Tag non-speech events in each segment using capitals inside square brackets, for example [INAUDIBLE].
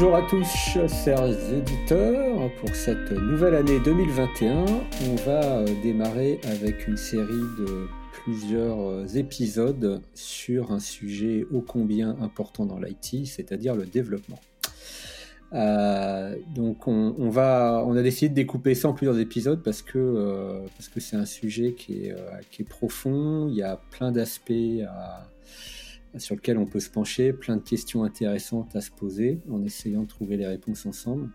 Bonjour à tous, chers éditeurs. Pour cette nouvelle année 2021, on va démarrer avec une série de plusieurs épisodes sur un sujet ô combien important dans l'IT, c'est-à-dire le développement. Euh, donc on, a décidé de découper ça en plusieurs épisodes parce que euh, c'est un sujet qui est, euh, profond. Il y a plein d'aspects sur lesquels on peut se pencher, plein de questions intéressantes à se poser en essayant de trouver les réponses ensemble.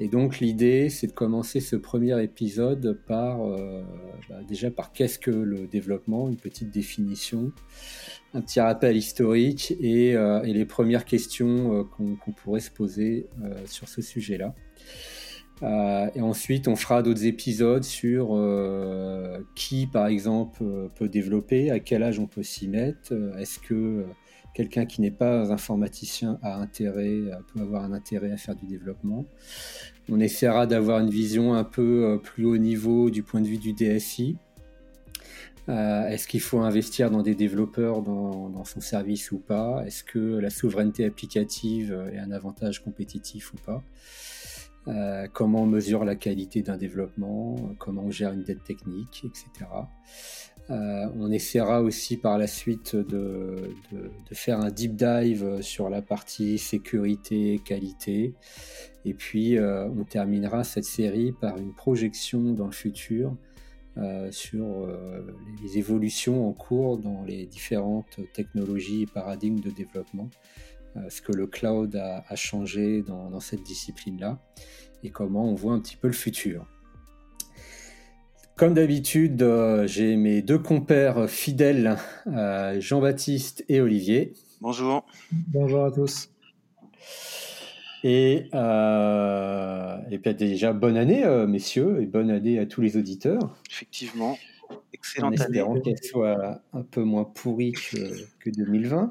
Et donc l'idée, c'est de commencer ce premier épisode par euh, bah, déjà par qu'est-ce que le développement, une petite définition, un petit rappel historique et, euh, les premières questions euh, qu'on pourrait se poser sur ce sujet-là. Et ensuite, on fera d'autres épisodes sur qui, par exemple, peut développer, à quel âge on peut s'y mettre, est-ce que quelqu'un qui n'est pas informaticien a intérêt, peut avoir un intérêt à faire du développement. On essaiera d'avoir une vision un peu euh, plus haut niveau du point de vue du DSI. Euh, est-ce qu'il faut investir dans des développeurs dans, son service ou pas? Est-ce que la souveraineté applicative est un avantage compétitif ou pas? Euh, Comment on mesure la qualité d'un développement Comment on gère une dette technique, etc. Euh, on essaiera aussi par la suite de, faire un deep dive sur la partie sécurité, qualité. Et puis, euh, on terminera cette série par une projection dans le futur sur les évolutions en cours dans les différentes technologies et paradigmes de développement, ce que le cloud a, changé dans cette discipline-là et comment on voit un petit peu le futur. Comme d'habitude, euh, j'ai mes deux compères fidèles, euh, Jean-Baptiste et Olivier. Bonjour. Bonjour à tous. Et, euh, et puis déjà, bonne année, messieurs, et bonne année à tous les auditeurs. Effectivement, excellente en espérant qu'elle soit un peu moins pourrie que, 2020.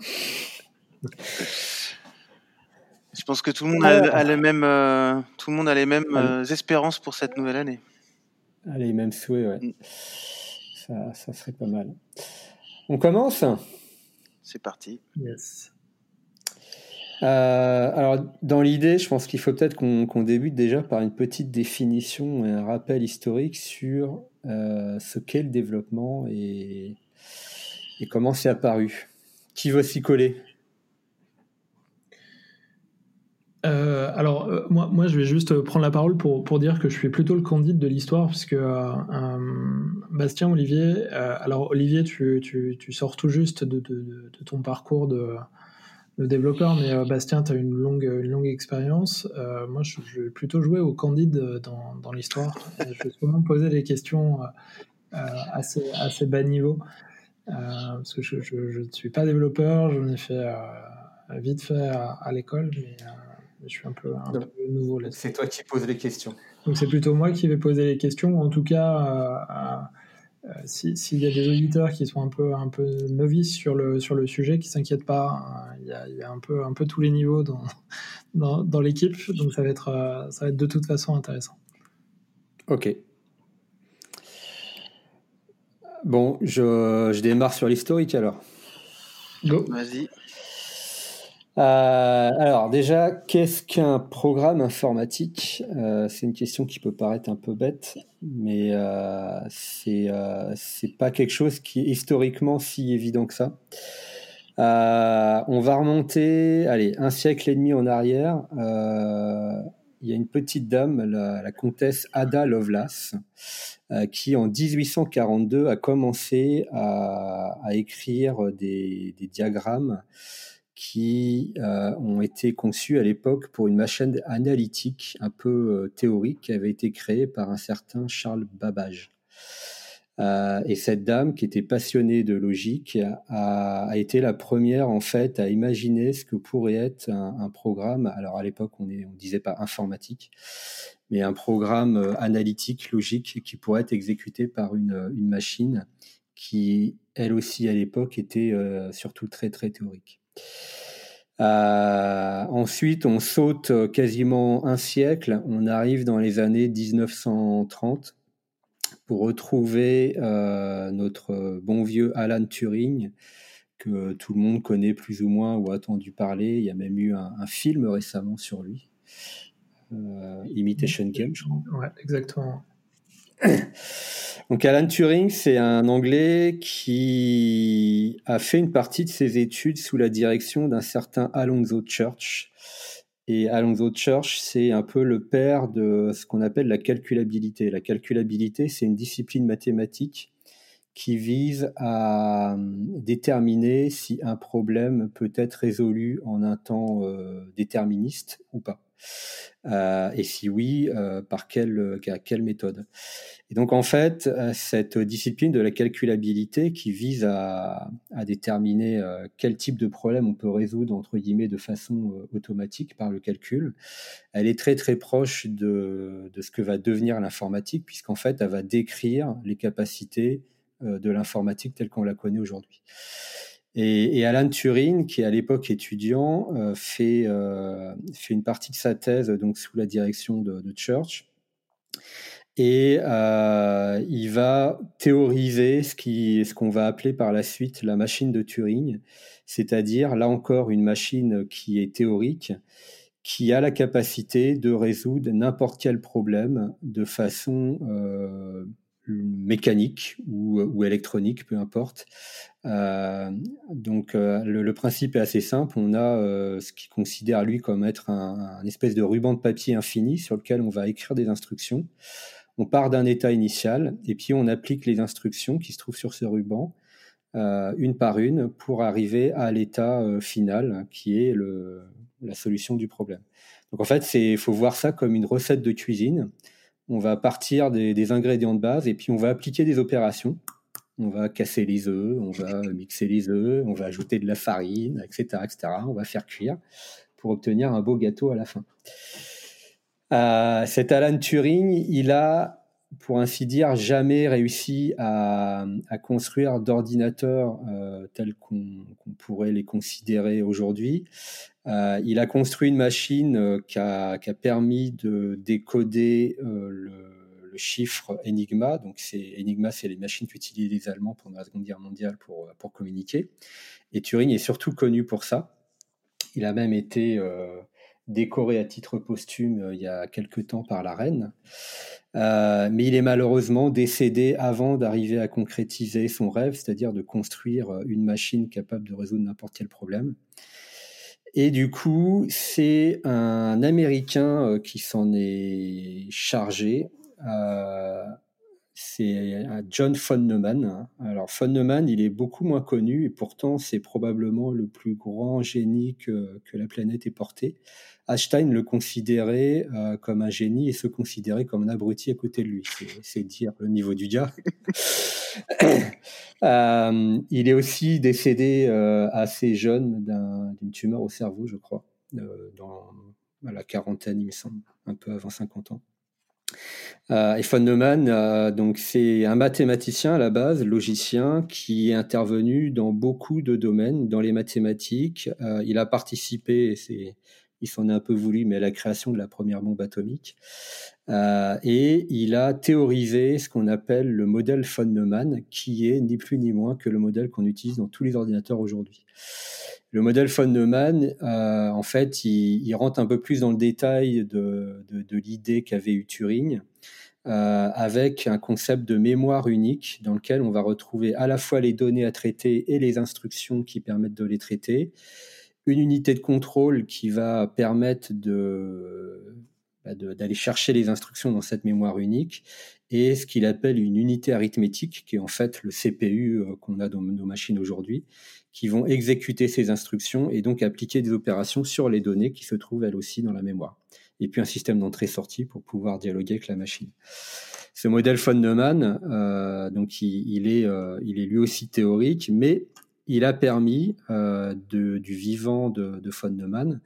Je pense que tout le monde a, les mêmes, tout le monde a les mêmes espérances pour cette nouvelle année. Allez, même souhait, ouais. Mm. Ça, ça, serait pas mal. On commence? C'est parti. Yes. Euh, alors, dans l'idée, je pense qu'il faut peut-être qu'on débute déjà par une petite définition et un rappel historique sur euh, ce qu'est le développement et, et comment c'est apparu. Qui veut s'y coller? Euh, alors, euh, moi, je vais juste prendre la parole pour, dire que je suis plutôt le candide de l'histoire, puisque euh, Bastien, Olivier, alors Olivier, tu, sors tout juste de, ton parcours de, développeur, mais Bastien, tu as une longue, expérience. moi, je, vais plutôt jouer au candide dans, dans l'histoire. je vais souvent poser des questions assez, assez bas niveau, parce que je ne suis pas développeur, j'en ai fait vite fait à, à l'école, mais je suis un peu, nouveau là. C'est toi qui poses les questions. Donc c'est plutôt moi qui vais poser les questions. En tout cas, euh, euh, s'il y a des auditeurs qui sont un peu, un peu novices sur le, sur le sujet, qui ne s'inquiètent pas, il y, a, y, a, un peu, un peu tous les niveaux dans, [LAUGHS] dans, dans l'équipe. Donc ça va, être, euh, ça va être de toute façon intéressant. Ok. Bon, je, je démarre sur l'historique alors. Go. Vas-y. Euh, alors déjà, qu'est-ce qu'un programme informatique? Euh, C'est une question qui peut paraître un peu bête, mais euh, c'est c'est pas quelque chose qui est historiquement si évident que ça. on va remonter, allez, un siècle et demi en arrière. Il y a une petite dame, la, comtesse Ada Lovelace, qui en 1842 a commencé à, à écrire des, des diagrammes qui euh, ont été conçus à l'époque pour une machine analytique un peu euh, théorique qui avait été créée par un certain Charles Babbage. Euh, et cette dame, qui était passionnée de logique, a, été la première en fait à imaginer ce que pourrait être un, programme. Alors à l'époque, on ne disait pas informatique, mais un programme analytique, logique, qui pourrait être exécuté par une machine qui, elle aussi à l'époque, était surtout très très théorique. Euh, ensuite, on saute quasiment un siècle, on arrive dans les années 1930 pour retrouver euh, notre bon vieux Alan Turing, que tout le monde connaît plus ou moins ou a entendu parler. Il y a même eu un, film récemment sur lui. Imitation Game, je crois. Ouais, exactement. [CLEARS THROAT] Donc Alan Turing, c'est un Anglais qui a fait une partie de ses études sous la direction d'un certain Alonzo Church. Et Alonzo Church, c'est un peu le père de ce qu'on appelle la calculabilité. La calculabilité, c'est une discipline mathématique qui vise à déterminer si un problème peut être résolu en un temps euh, déterministe ou pas. Euh, et si oui, euh, par quelle, quelle méthode? Et donc en fait, euh, cette discipline de la calculabilité qui vise à, déterminer quel type de problème on peut résoudre entre guillemets de façon automatique par le calcul, elle est très très proche de, de ce que va devenir l'informatique, puisqu'en fait, elle va décrire les capacités de l'informatique telle qu'on la connaît aujourd'hui. Et, Alan Turing, qui est à l'époque étudiant, euh, fait, euh, fait une partie de sa thèse donc sous la direction de, Church. Et euh, il va théoriser ce ce qu'on va appeler par la suite la machine de Turing, c'est-à-dire là encore une machine qui est théorique, qui a la capacité de résoudre n'importe quel problème de façon mécanique ou, électronique, peu importe. Euh, donc euh, le, principe est assez simple. On a euh, ce qu'il considère lui comme être un, espèce de ruban de papier infini sur lequel on va écrire des instructions. On part d'un état initial et puis on applique les instructions qui se trouvent sur ce ruban une par une pour arriver à l'état final qui est la solution du problème. Donc en fait, il faut voir ça comme une recette de cuisine on va partir des, ingrédients de base et puis on va appliquer des opérations. On va casser les œufs, on va mixer les œufs, on va ajouter de la farine, etc.. On va faire cuire pour obtenir un beau gâteau à la fin. Euh, cet Alan Turing, il a, pour ainsi dire, jamais réussi à, construire d'ordinateurs euh, tels qu'on pourrait les considérer aujourd'hui. Euh, il a construit une machine euh, qui a, permis de décoder euh, le, chiffre Enigma. Donc, c'est Enigma, c'est les machines qu'utilisaient les Allemands pendant la Seconde Guerre mondiale pour, communiquer. Et Turing est surtout connu pour ça. Il a même été décoré à titre posthume il y a quelque temps par la reine. mais il est malheureusement décédé avant d'arriver à concrétiser son rêve, c'est-à-dire de construire une machine capable de résoudre n'importe quel problème. Et du coup, c'est un Américain euh, qui s'en est chargé. C'est John von Neumann. Alors von Neumann, il est beaucoup moins connu et pourtant c'est probablement le plus grand génie que, que la planète ait porté. Einstein le considérait euh, comme un génie et se considérait comme un abruti à côté de lui. C'est dire le niveau du gars. [LAUGHS] Euh, il est aussi décédé euh, assez jeune d'une tumeur au cerveau, je crois, dans la quarantaine, il me semble, un peu avant 50 ans. Et von Neumann, donc c'est un mathématicien à la base, logicien, qui est intervenu dans beaucoup de domaines, dans les mathématiques. il a participé, c'est il s'en est un peu voulu, mais à la création de la première bombe atomique. Euh, et il a théorisé ce qu'on appelle le modèle von Neumann, qui est ni plus ni moins que le modèle qu'on utilise dans tous les ordinateurs aujourd'hui. Le modèle von Neumann, euh, en fait, il, rentre un peu plus dans le détail de, l'idée qu'avait eu Turing, euh, avec un concept de mémoire unique dans lequel on va retrouver à la fois les données à traiter et les instructions qui permettent de les traiter une unité de contrôle qui va permettre bah, d'aller chercher les instructions dans cette mémoire unique et ce qu'il appelle une unité arithmétique, qui est en fait le CPU euh, qu'on a dans nos machines aujourd'hui, qui vont exécuter ces instructions et donc appliquer des opérations sur les données qui se trouvent elles aussi dans la mémoire. Et puis un système d'entrée-sortie pour pouvoir dialoguer avec la machine. Ce modèle von Neumann, euh, donc il, euh, il est lui aussi théorique, mais il a permis euh, du vivant de, von Neumann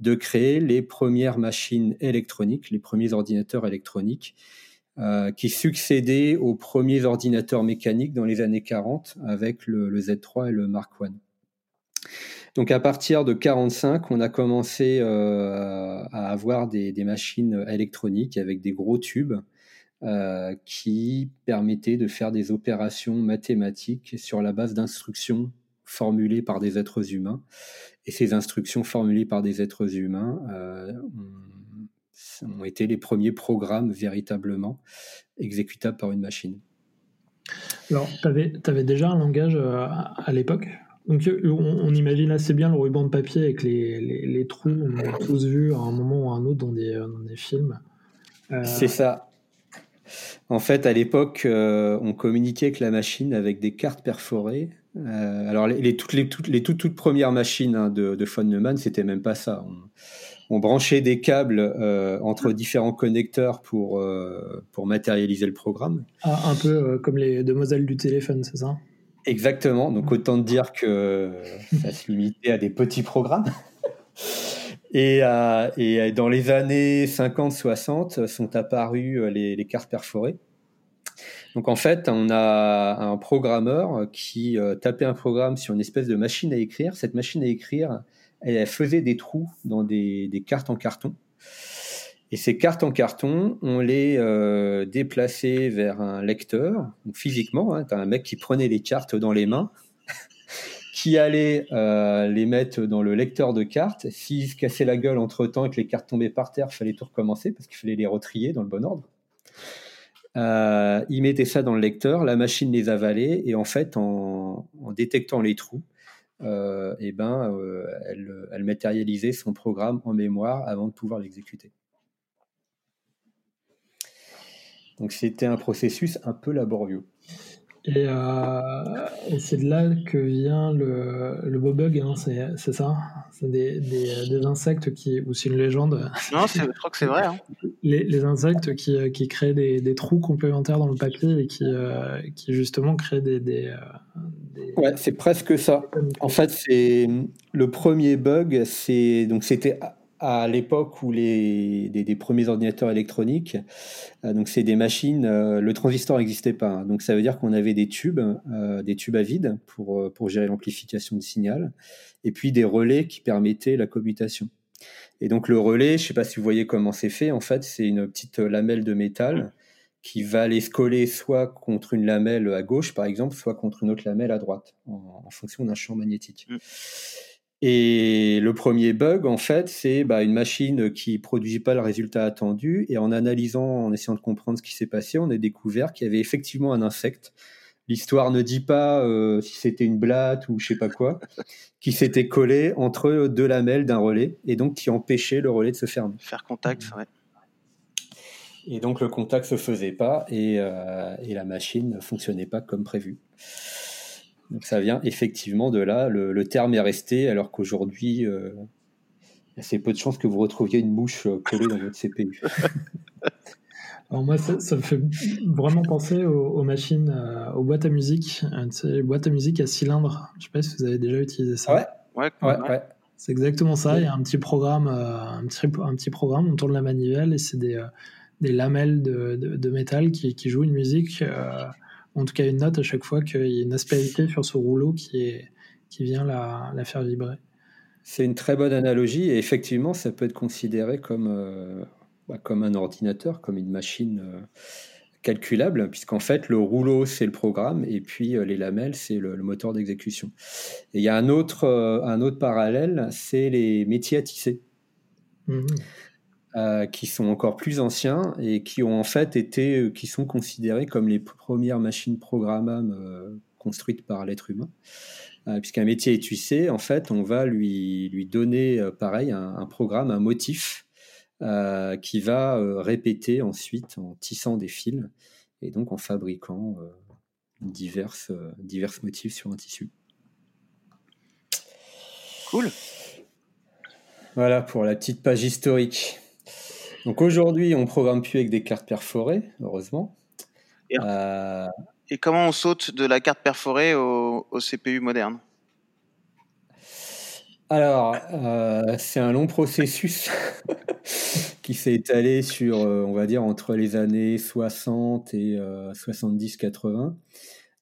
de créer les premières machines électroniques, les premiers ordinateurs électroniques, euh, qui succédaient aux premiers ordinateurs mécaniques dans les années 40 avec le, Z3 et le Mark I. Donc à partir de 45, on a commencé euh, à avoir des, machines électroniques avec des gros tubes qui permettaient de faire des opérations mathématiques sur la base d'instructions formulées par des êtres humains. Et ces instructions formulées par des êtres humains ont, ont été les premiers programmes véritablement exécutables par une machine. Alors, tu avais, déjà un langage à l'époque? Donc on, imagine assez bien le ruban de papier avec les, trous, on a tous vu à un moment ou à un autre dans des, films. C'est ça. En fait, à l'époque, euh, on communiquait avec la machine avec des cartes perforées. Euh, alors, les, toutes, les, toutes, les toutes, premières machines hein, de, de von Neumann, c'était même pas ça. On, branchait des câbles euh, entre différents connecteurs pour, pour matérialiser le programme. Ah, un peu comme les demoiselles du téléphone, c'est ça? Exactement. Donc, autant dire que ça se limitait à des petits programmes. [LAUGHS] Euh, et, dans les années 50-60 sont apparues euh, les, cartes perforées. Donc en fait, on a un programmeur qui euh, tapait un programme sur une espèce de machine à écrire. Cette machine à écrire, elle, faisait des trous dans des, cartes en carton. Et ces cartes en carton, on les déplaçait vers un lecteur, physiquement. Hein, un mec qui prenait les cartes dans les mains [LAUGHS] qui allait euh, les mettre dans le lecteur de cartes. S'ils se cassaient la gueule entre temps et que les cartes tombaient par terre, il fallait tout recommencer parce qu'il fallait les retrier dans le bon ordre. Euh, il mettait ça dans le lecteur, la machine les avalait et en fait, en, détectant les trous, euh, eh ben, euh, elle, elle matérialisait son programme en mémoire avant de pouvoir l'exécuter. Donc c'était un processus un peu laborieux. Euh, et, c'est de là que vient le, le beau bug, hein, c'est ça C'est des, des, insectes qui. Ou c'est une légende Non, je crois que c'est vrai. Hein. Les, les, insectes qui, qui créent des, des, trous complémentaires dans le papier et qui, euh, qui justement créent des. des, euh, Ouais, c'est presque ça. En fait, c'est le premier bug, c'est donc c'était à l'époque où les des, premiers ordinateurs électroniques, euh, donc c'est des machines, euh, le transistor n'existait pas, hein. donc ça veut dire qu'on avait des tubes, euh, des tubes à vide pour pour gérer l'amplification du signal, et puis des relais qui permettaient la commutation. Et donc le relais, je sais pas si vous voyez comment c'est fait, en fait c'est une petite lamelle de métal qui va aller se coller soit contre une lamelle à gauche par exemple, soit contre une autre lamelle à droite, en, fonction d'un champ magnétique. Mm. Et le premier bug, en fait, c'est bah, une machine qui produit pas le résultat attendu. Et en analysant, en essayant de comprendre ce qui s'est passé, on a découvert qu'il y avait effectivement un insecte. L'histoire ne dit pas euh, si c'était une blatte ou je sais pas quoi, [LAUGHS] qui s'était collé entre deux lamelles d'un relais et donc qui empêchait le relais de se fermer. Faire contact, ouais. Et donc le contact se faisait pas et, euh, et la machine ne fonctionnait pas comme prévu. Donc ça vient effectivement de là. Le, terme est resté, alors qu'aujourd'hui, euh, il y a assez peu de chances que vous retrouviez une mouche euh, collée dans votre CPU. [LAUGHS] Alors moi, ça, me fait vraiment penser aux, machines, euh, aux boîtes à musique, boîtes à musique à cylindre. Je ne sais pas si vous avez déjà utilisé ça. Ouais, ouais, ouais. C'est exactement ça. Il y a un petit programme, un petit, un petit programme, on tourne la manivelle et c'est des, des lamelles de, de, métal qui, qui, jouent une musique en tout cas une note à chaque fois qu'il y a une aspérité sur ce rouleau qui, est, qui vient la, la faire vibrer. C'est une très bonne analogie et effectivement, ça peut être considéré comme, euh, bah, comme un ordinateur, comme une machine euh, calculable, puisqu'en fait, le rouleau, c'est le programme et puis euh, les lamelles, c'est le, moteur d'exécution. Et il y a un autre, un autre parallèle, c'est les métiers à tisser. Mmh. Euh, qui sont encore plus anciens et qui ont en fait été, euh, qui sont considérés comme les premières machines programmables euh, construites par l'être humain. Puisqu'un métier étuissé, en fait, on va lui, lui donner, pareil, un, programme, un motif qui va répéter ensuite en tissant des fils et donc en fabriquant diverses motifs sur un tissu. Cool. Voilà pour la petite page historique. Donc aujourd'hui, on programme plus avec des cartes perforées, heureusement. Et, euh, comment on saute de la carte perforée au, CPU moderne? Alors, euh, c'est un long processus [LAUGHS] qui s'est étalé sur, euh, on va dire, entre les années 60 et 70-80.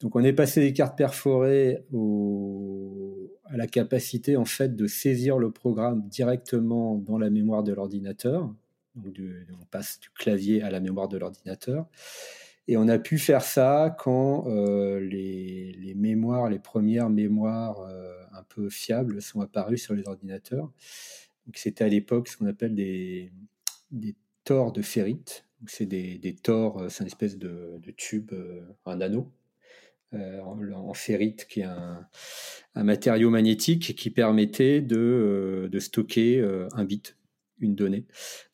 Donc on est passé des cartes perforées à la capacité en fait de saisir le programme directement dans la mémoire de l'ordinateur on passe du clavier à la mémoire de l'ordinateur. Et on a pu faire ça quand les, les, mémoires, les premières mémoires un peu fiables sont apparues sur les ordinateurs. C'était à l'époque ce qu'on appelle des, tors de ferrite. C'est des, tors, c'est une espèce de, tube, un anneau en, ferrite, qui est un, matériau magnétique qui permettait de stocker un bit une.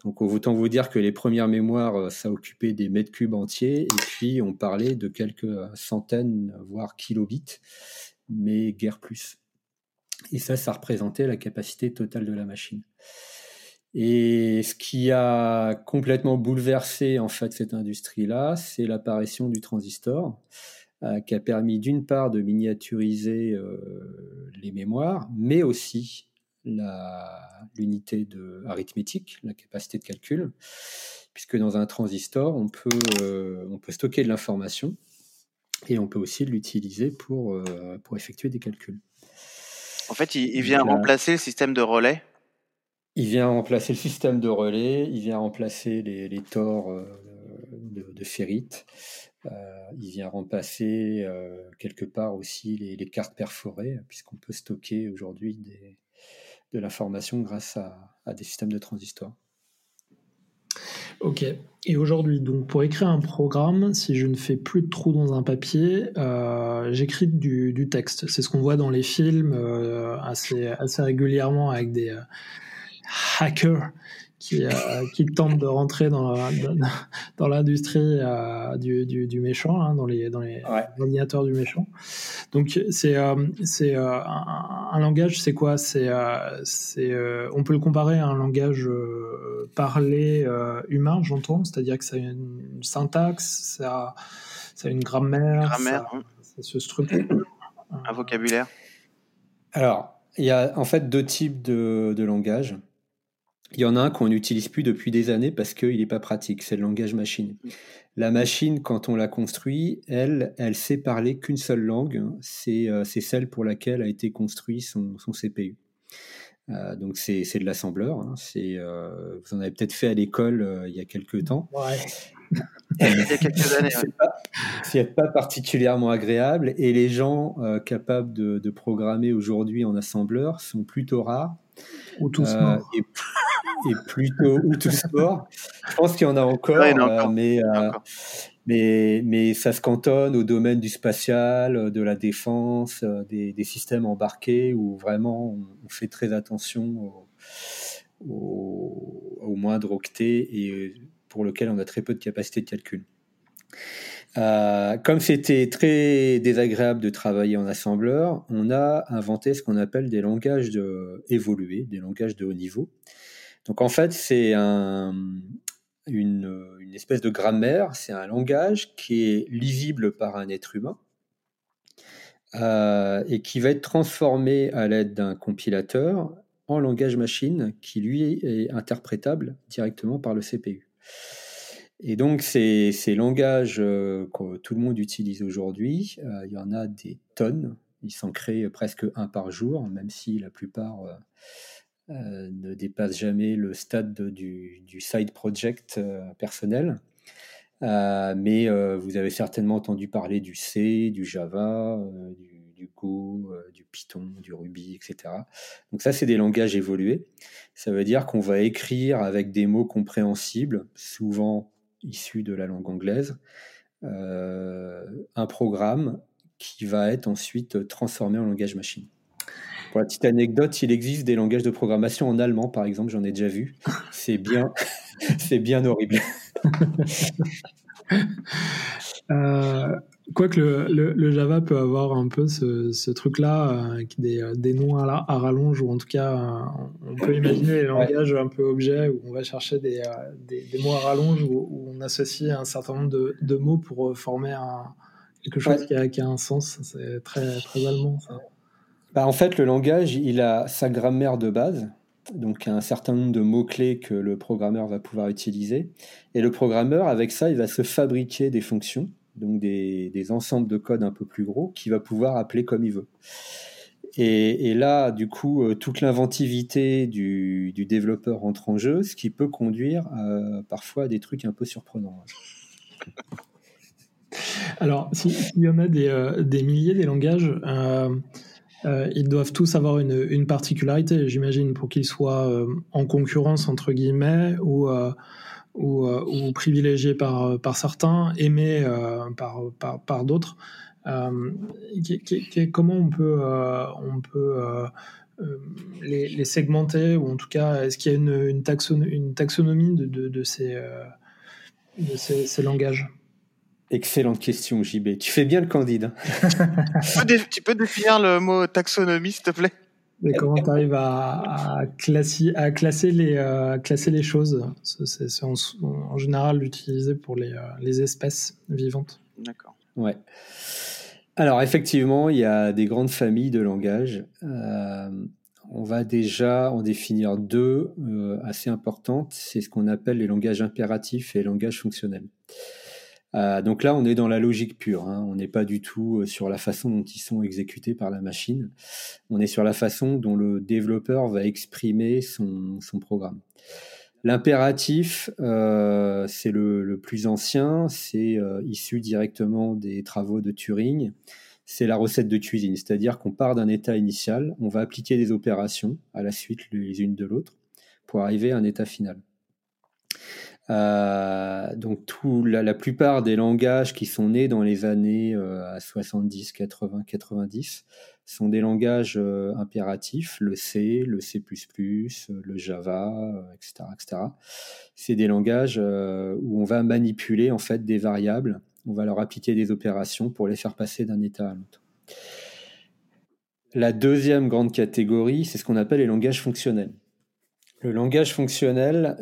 Donc autant vous dire que les premières mémoires, euh, ça occupait des mètres cubes entiers, et puis on parlait de quelques centaines, voire kilobits, mais guère plus. Et ça, ça représentait la capacité totale de la machine. Et ce qui a complètement bouleversé en fait cette industrie-là, c'est l'apparition du transistor, euh, qui a permis d'une part de miniaturiser euh, les mémoires, mais aussi l'unité de arithmétique, la capacité de calcul, puisque dans un transistor, on peut, euh, on peut stocker de l'information et on peut aussi l'utiliser pour, euh, pour effectuer des calculs. En fait, il, vient remplacer le système de relais Il vient remplacer le système de relais, il vient remplacer les, les tors euh, de, ferrite, il vient remplacer quelque part aussi les, les cartes perforées, puisqu'on peut stocker aujourd'hui des, de l'information grâce à, des systèmes de transistors. Ok. Et aujourd'hui, donc pour écrire un programme, si je ne fais plus de trous dans un papier, euh, j'écris du, texte. C'est ce qu'on voit dans les films euh, assez, assez régulièrement avec des euh, hackers qui, euh, qui tente de rentrer dans, dans l'industrie euh, du, du, méchant, hein, dans les, dans les ordinateurs du méchant. Donc c'est euh, c'est un, langage, c'est quoi? C'est c'est on peut le comparer à un langage parlé humain, j'entends, c'est-à-dire que ça a une syntaxe, ça, ça a une grammaire, grammaire ça, se structure. Un vocabulaire. Alors, il y a en fait deux types de, de langage. Il y en a un qu'on n'utilise plus depuis des années parce qu'il n'est pas pratique, c'est le langage machine. La machine, quand on l'a construit, elle, elle sait parler qu'une seule langue, euh, c'est celle pour laquelle a été construit son, CPU. Euh, donc c'est de l'assembleur. Hein. Euh, vous en avez peut-être fait à l'école il y a quelques temps. Ouais. [LAUGHS] il y a quelques années. C'est pas, particulièrement agréable et les gens capables de, de programmer aujourd'hui en assembleur sont plutôt rares. Ou tous morts et plutôt ou tout sport. Je pense qu'il y en a encore, euh, mais, euh, mais, mais ça se cantonne au domaine du spatial, euh, de la défense, des, des systèmes embarqués où vraiment on, fait très attention au, au, moindre octet et pour lequel on a très peu de capacité de calcul. Comme c'était très désagréable de travailler en assembleur, on a inventé ce qu'on appelle des langages de, évolués, des langages de haut niveau, donc en fait, c'est une, espèce de grammaire, c'est un langage qui est lisible par un être humain euh, et qui va être transformé à l'aide d'un compilateur en langage machine qui lui est interprétable directement par le CPU. Et donc ces, langages euh, que tout le monde utilise aujourd'hui, euh, il y en a des tonnes, il s'en crée presque un par jour, même si la plupart euh, ne dépasse jamais le stade du, side project euh, personnel. Euh, mais vous avez certainement entendu parler du C, du Java, du, Go, du Python, du Ruby, etc. Donc ça, c'est des langages évolués. Ça veut dire qu'on va écrire avec des mots compréhensibles, souvent issus de la langue anglaise, un programme qui va être ensuite transformé en langage machine. Pour la petite anecdote, il existe des langages de programmation en allemand, par exemple, j'en ai déjà vu. C'est bien, [LAUGHS] c'est bien horrible. [LAUGHS] euh, Quoique le, Java peut avoir un peu ce, truc-là, euh, des, euh, des, noms à, à, rallonge, ou en tout cas, euh, on peut imaginer les langages un peu objets où on va chercher des, des, mots à rallonge, où, on associe un certain nombre de, de mots pour former un, quelque chose qui, a, qui, a, un sens. C'est très, très allemand, ça. Bah, en fait, le langage, il a sa grammaire de base, donc un certain nombre de mots-clés que le programmeur va pouvoir utiliser. Et le programmeur, avec ça, il va se fabriquer des fonctions, donc des, ensembles de code un peu plus gros, qu'il va pouvoir appeler comme il veut. Et, là, du coup, euh, toute l'inventivité du, développeur entre en jeu, ce qui peut conduire parfois à des trucs un peu surprenants. [LAUGHS] Alors, s'il y en a des, des, milliers des langages, ils doivent tous avoir une, une particularité, j'imagine, pour qu'ils soient en concurrence, entre guillemets, ou ou, ou privilégiés par, par certains, aimés par, par, par d'autres. Euh, comment on peut, euh, on peut euh, les, segmenter, ou en tout cas, est-ce qu'il y a une, une, taxonomie de, de, ces, de ces, langages? Excellente question, JB. Tu fais bien le candidat. tu, peux définir le mot taxonomie, s'il te plaît? Mais comment tu arrives à, à, classer, à classer, les, classer les choses? C'est en, en, général utilisé pour les, les espèces vivantes. D'accord. Ouais. Alors effectivement, il y a des grandes familles de langages. Euh, on va déjà en définir deux euh, assez importantes. C'est ce qu'on appelle les langages impératifs et les langages fonctionnels. Euh, donc là, on est dans la logique pure. Hein. On n'est pas du tout sur la façon dont ils sont exécutés par la machine. On est sur la façon dont le développeur va exprimer son, programme. L'impératif, euh, c'est le, plus ancien, c'est euh, issu directement des travaux de Turing. C'est la recette de cuisine, c'est-à-dire qu'on part d'un état initial, on va appliquer des opérations à la suite les unes de l'autre pour arriver à un état final. Euh, donc tout, la, plupart des langages qui sont nés dans les années 70, 80, 90 sont des langages euh, impératifs, le C, le C++, euh, le Java, etc. etc. C'est des langages où on va manipuler en fait des variables, on va leur appliquer des opérations pour les faire passer d'un état à l'autre. La deuxième grande catégorie, c'est ce qu'on appelle les langages fonctionnels. Le langage fonctionnel,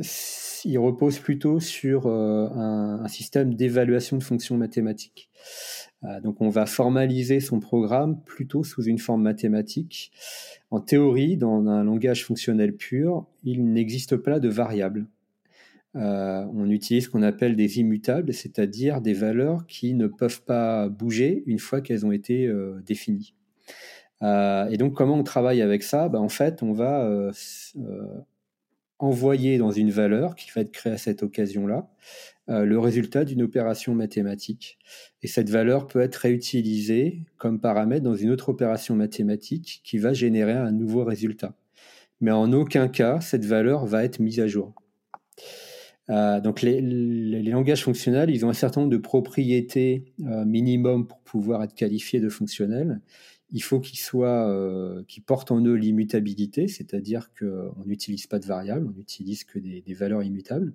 il repose plutôt sur euh, un, système d'évaluation de fonctions mathématiques. Euh, donc on va formaliser son programme plutôt sous une forme mathématique. En théorie, dans un langage fonctionnel pur, il n'existe pas de variables. Euh, on utilise ce qu'on appelle des immutables, c'est-à-dire des valeurs qui ne peuvent pas bouger une fois qu'elles ont été définies. et donc, comment on travaille avec ça? Ben, En fait, on va envoyer dans une valeur qui va être créée à cette occasion-là euh, le résultat d'une opération mathématique. Et cette valeur peut être réutilisée comme paramètre dans une autre opération mathématique qui va générer un nouveau résultat. Mais en aucun cas, cette valeur va être mise à jour. Euh, donc les, langages fonctionnels, ils ont un certain nombre de propriétés euh, minimum pour pouvoir être qualifiés de fonctionnels il faut qu'ils soient, euh, portent en eux l'immutabilité, c'est-à-dire qu'on n'utilise pas de variables, on n'utilise que des, valeurs immutables.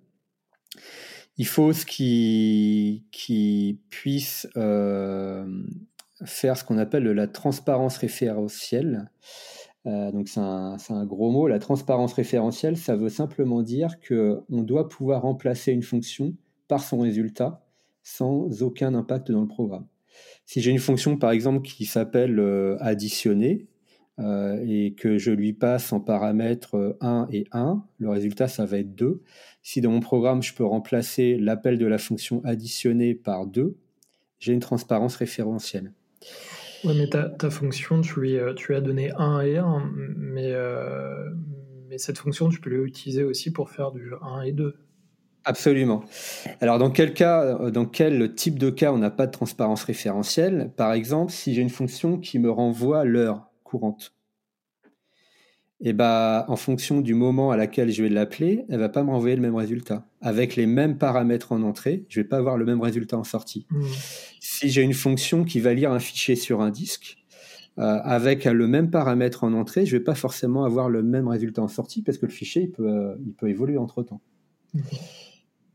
Il faut ce qui, qui puisse euh, faire ce qu'on appelle la transparence référentielle. Euh, donc c'est un, un, gros mot. La transparence référentielle, ça veut simplement dire qu'on doit pouvoir remplacer une fonction par son résultat sans aucun impact dans le programme. Si j'ai une fonction, par exemple, qui s'appelle euh, additionner, euh, et que je lui passe en paramètres 1 euh, et 1, le résultat, ça va être 2. Si dans mon programme, je peux remplacer l'appel de la fonction additionner par 2, j'ai une transparence référentielle. Oui, mais ta, ta fonction, tu lui, tu as donné 1 et 1, mais, mais cette fonction, tu peux l'utiliser aussi pour faire du 1 et 2. Absolument. Alors dans quel cas, euh, dans quel type de cas on n'a pas de transparence référentielle? Par exemple, si j'ai une fonction qui me renvoie l'heure courante, et eh ben, en fonction du moment à laquelle je vais l'appeler, elle va pas me renvoyer le même résultat. Avec les mêmes paramètres en entrée, je vais pas avoir le même résultat en sortie. Mmh. Si j'ai une fonction qui va lire un fichier sur un disque, euh, avec le même paramètre en entrée, je vais pas forcément avoir le même résultat en sortie parce que le fichier il peut, euh, il peut évoluer entre temps. Mmh.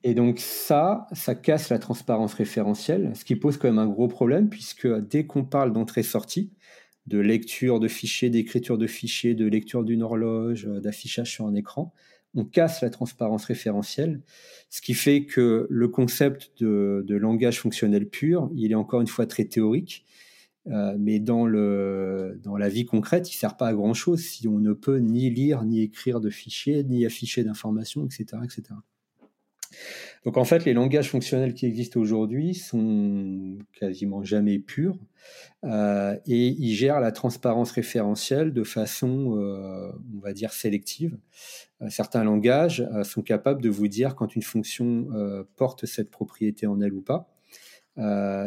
Et donc ça, ça casse la transparence référentielle, ce qui pose quand même un gros problème, puisque dès qu'on parle d'entrée-sortie, de lecture de fichiers, d'écriture de fichiers, de lecture d'une horloge, euh, d'affichage sur un écran, on casse la transparence référentielle, ce qui fait que le concept de, langage fonctionnel pur, il est encore une fois très théorique, euh, mais dans, la vie concrète, il ne sert pas à grand-chose si on ne peut ni lire, ni écrire de fichiers, ni afficher d'informations, etc., etc. Donc en fait, les langages fonctionnels qui existent aujourd'hui sont quasiment jamais purs euh, et ils gèrent la transparence référentielle de façon, euh, on va dire, sélective. Euh, certains langages sont capables de vous dire quand une fonction porte cette propriété en elle ou pas.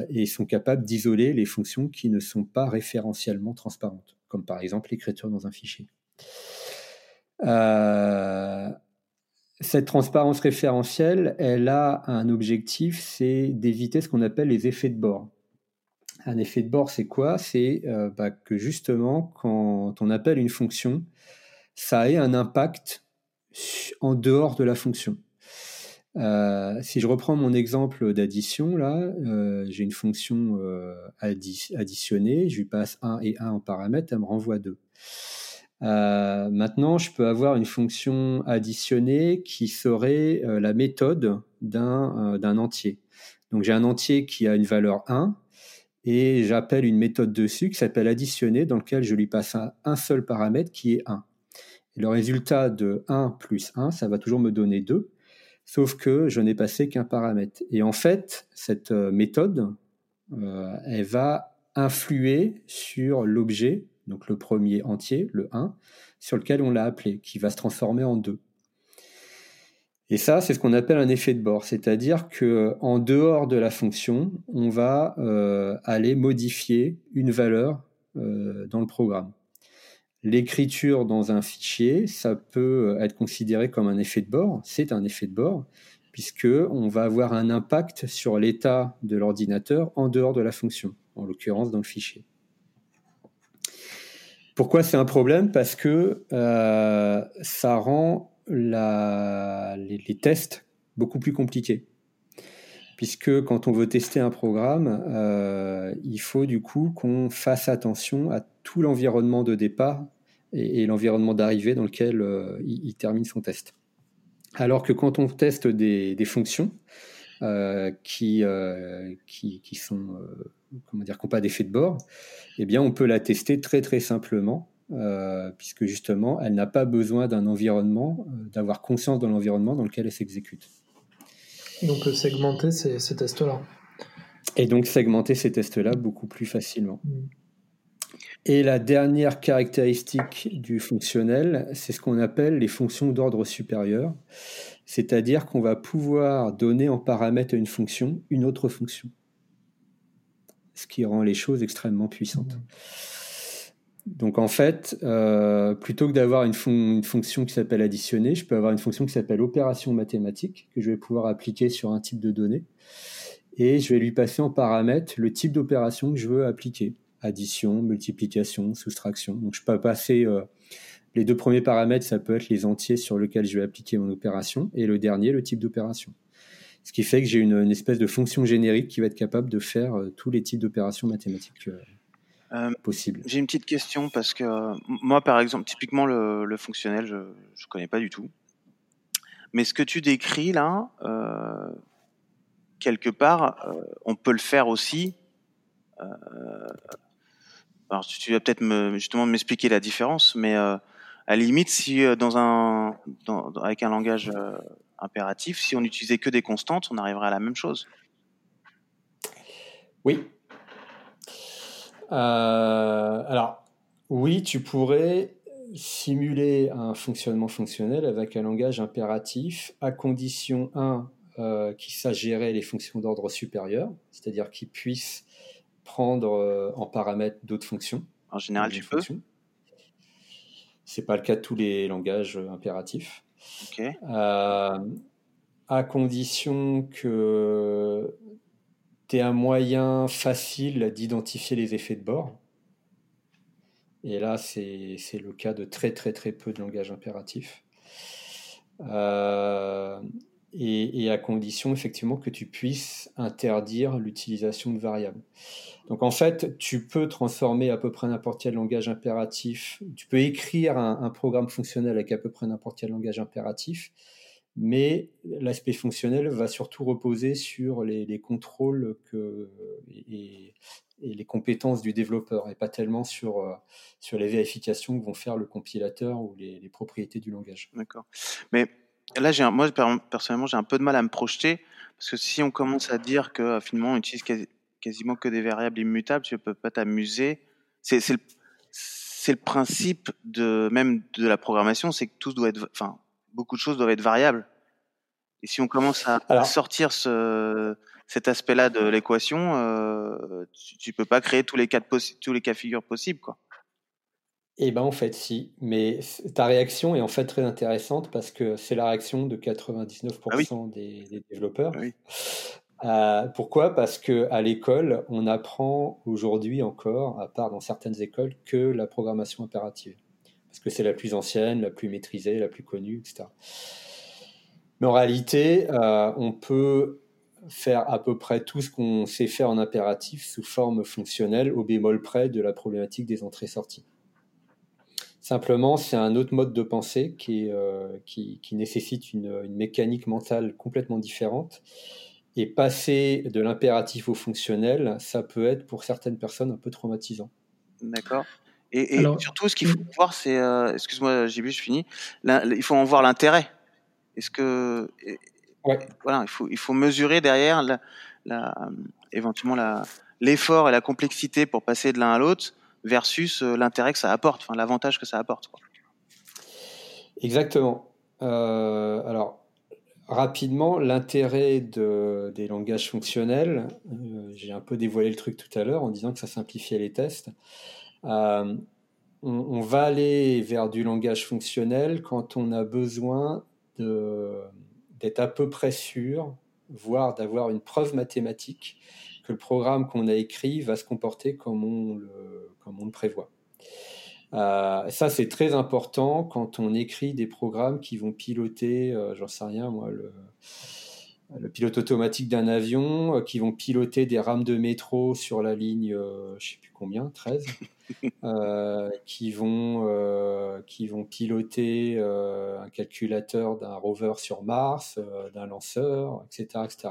et sont capables d'isoler les fonctions qui ne sont pas référentiellement transparentes, comme par exemple l'écriture dans un fichier. Cette transparence référentielle, elle a un objectif, c'est d'éviter ce qu'on appelle les effets de bord. Un effet de bord, c'est quoi? C'est euh, bah, que justement, quand on appelle une fonction, ça ait un impact en dehors de la fonction. Euh, si je reprends mon exemple d'addition, là, euh, j'ai une fonction additionnée, je lui passe 1 et 1 en paramètre, elle me renvoie 2. Maintenant, je peux avoir une fonction additionnée qui serait la méthode d'un entier. Donc j'ai un entier qui a une valeur 1 et j'appelle une méthode dessus qui s'appelle additionner dans lequel je lui passe un, seul paramètre qui est 1. Et le résultat de 1 plus 1, ça va toujours me donner 2 sauf que je n'ai passé qu'un paramètre. Et en fait, cette euh, méthode, euh, elle va influer sur l'objet, donc le premier entier, le 1, sur lequel on l'a appelé, qui va se transformer en 2. Et ça, c'est ce qu'on appelle un effet de bord, c'est-à-dire que en dehors de la fonction, on va euh, aller modifier une valeur dans le programme. L'écriture dans un fichier, ça peut être considéré comme un effet de bord. C'est un effet de bord, puisque on va avoir un impact sur l'état de l'ordinateur en dehors de la fonction, en l'occurrence dans le fichier. Pourquoi c'est un problème? Parce que euh, ça rend les, tests beaucoup plus compliqués. Puisque quand on veut tester un programme, euh, il faut du coup qu'on fasse attention à tout l'environnement de départ et, l'environnement d'arrivée dans lequel euh, il, termine son test. Alors que quand on teste des, fonctions qui, sont, comment dire, qui n'ont pas d'effet de bord, eh bien, on peut la tester très très simplement, puisque justement, elle n'a pas besoin d'un environnement, d'avoir conscience de l'environnement dans lequel elle s'exécute. Donc segmenter ces, ces tests-là. Et donc segmenter ces tests-là beaucoup plus facilement. Mm. Et la dernière caractéristique du fonctionnel, c'est ce qu'on appelle les fonctions d'ordre supérieur, c'est-à-dire qu'on va pouvoir donner en paramètre à une fonction une autre fonction, ce qui rend les choses extrêmement puissantes. Donc en fait, euh, plutôt que d'avoir une, une, fonction qui s'appelle additionner, je peux avoir une fonction qui s'appelle opération mathématique, que je vais pouvoir appliquer sur un type de données, et je vais lui passer en paramètre le type d'opération que je veux appliquer addition, multiplication, soustraction. Donc je peux passer euh, les deux premiers paramètres, ça peut être les entiers sur lesquels je vais appliquer mon opération, et le dernier, le type d'opération. Ce qui fait que j'ai une, espèce de fonction générique qui va être capable de faire euh, tous les types d'opérations mathématiques euh, possibles. J'ai une petite question parce que moi, par exemple, typiquement le, fonctionnel, je ne connais pas du tout. Mais ce que tu décris là, quelque part, on peut le faire aussi alors tu vas peut-être me, justement m'expliquer la différence, mais euh, à la limite, si euh, dans un, dans, avec un langage euh, impératif, si on n'utilisait que des constantes, on arriverait à la même chose. Oui. alors, oui, tu pourrais simuler un fonctionnement fonctionnel avec un langage impératif à condition 1 qu'il sache gérer les fonctions d'ordre supérieur, c'est-à-dire qu'il puisse prendre euh, en paramètre d'autres fonctions. En général, tu peux. C'est pas le cas de tous les langages euh, impératifs. Euh, à condition que tu aies un moyen facile d'identifier les effets de bord. Et là, c'est le cas de très très très peu de langages impératifs. Et, à condition effectivement que tu puisses interdire l'utilisation de variables. Donc en fait, tu peux transformer à peu près n'importe quel langage impératif, tu peux écrire un, programme fonctionnel avec à peu près n'importe quel langage impératif, mais l'aspect fonctionnel va surtout reposer sur les, contrôles que, et, les compétences du développeur, et pas tellement sur, sur les vérifications que vont faire le compilateur ou les, propriétés du langage. D'accord. Mais là, moi, personnellement, j'ai un peu de mal à me projeter, parce que si on commence à dire que finalement, on utilise quasiment que des variables immutables, tu peux pas t'amuser. C'est le, le principe de même de la programmation, c'est que tout doit être, enfin, beaucoup de choses doivent être variables. Et si on commence à, sortir ce, cet aspect-là de l'équation, tu, ne peux pas créer tous les cas de tous les cas figures possibles, quoi. Eh ben en fait si, mais ta réaction est en fait très intéressante parce que c'est la réaction de 99% ah des, développeurs. Ah euh, pourquoi? Parce que à l'école, on apprend aujourd'hui encore, à part dans certaines écoles, que la programmation impérative, parce que c'est la plus ancienne, la plus maîtrisée, la plus connue, etc. Mais en réalité, euh, on peut faire à peu près tout ce qu'on sait faire en impératif sous forme fonctionnelle, au bémol près de la problématique des entrées-sorties. Simplement, c'est un autre mode de pensée qui, euh, qui, nécessite une, mécanique mentale complètement différente. Et passer de l'impératif au fonctionnel, ça peut être pour certaines personnes un peu traumatisant. D'accord. Et, surtout, ce qu'il faut voir, c'est, euh, excuse-moi, JB, je finis. il faut en voir l'intérêt. Est-ce que, voilà, il faut, il faut mesurer derrière la, éventuellement l'effort et la complexité pour passer de l'un à l'autre versus euh, l'intérêt que ça apporte, enfin l'avantage que ça apporte. Exactement. Euh, alors, rapidement, l'intérêt de, des langages fonctionnels, euh, j'ai un peu dévoilé le truc tout à l'heure en disant que ça simplifiait les tests. on, va aller vers du langage fonctionnel quand on a besoin d'être à peu près sûr, voire d'avoir une preuve mathématique que le programme qu'on a écrit va se comporter comme on le, comme on le prévoit. Euh, ça, c'est très important quand on écrit des programmes qui vont piloter, euh, j'en sais rien, moi, le, le pilote automatique d'un avion, euh, qui vont piloter des rames de métro sur la ligne, je sais plus combien, 13, [LAUGHS] qui, vont, qui vont piloter un calculateur d'un rover sur Mars, d'un lanceur, etc., etc.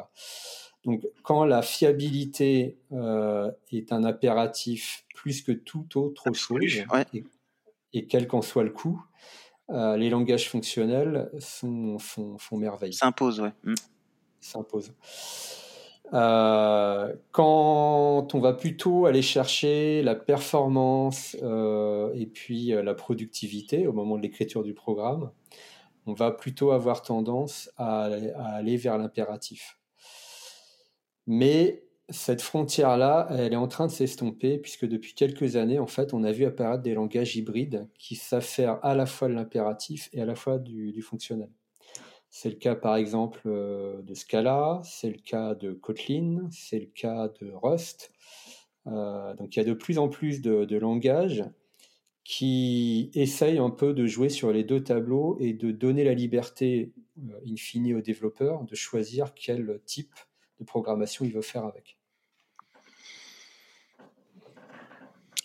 Donc, quand la fiabilité euh, est un impératif plus que toute autre chose, et, quel qu'en soit le coût, euh, les langages fonctionnels font, merveille. S'impose, oui. Mm. S'impose. Euh, quand on va plutôt aller chercher la performance et puis la productivité au moment de l'écriture du programme, on va plutôt avoir tendance à aller vers l'impératif. Mais cette frontière-là, elle est en train de s'estomper, puisque depuis quelques années, en fait, on a vu apparaître des langages hybrides qui faire à la fois de l'impératif et à la fois du, fonctionnel. C'est le cas, par exemple, euh, de Scala, c'est le cas de Kotlin, c'est le cas de Rust. Euh, donc, il y a de plus en plus de, langages qui essayent un peu de jouer sur les deux tableaux et de donner la liberté, euh, in aux développeurs de choisir quel type de programmation il veut faire avec.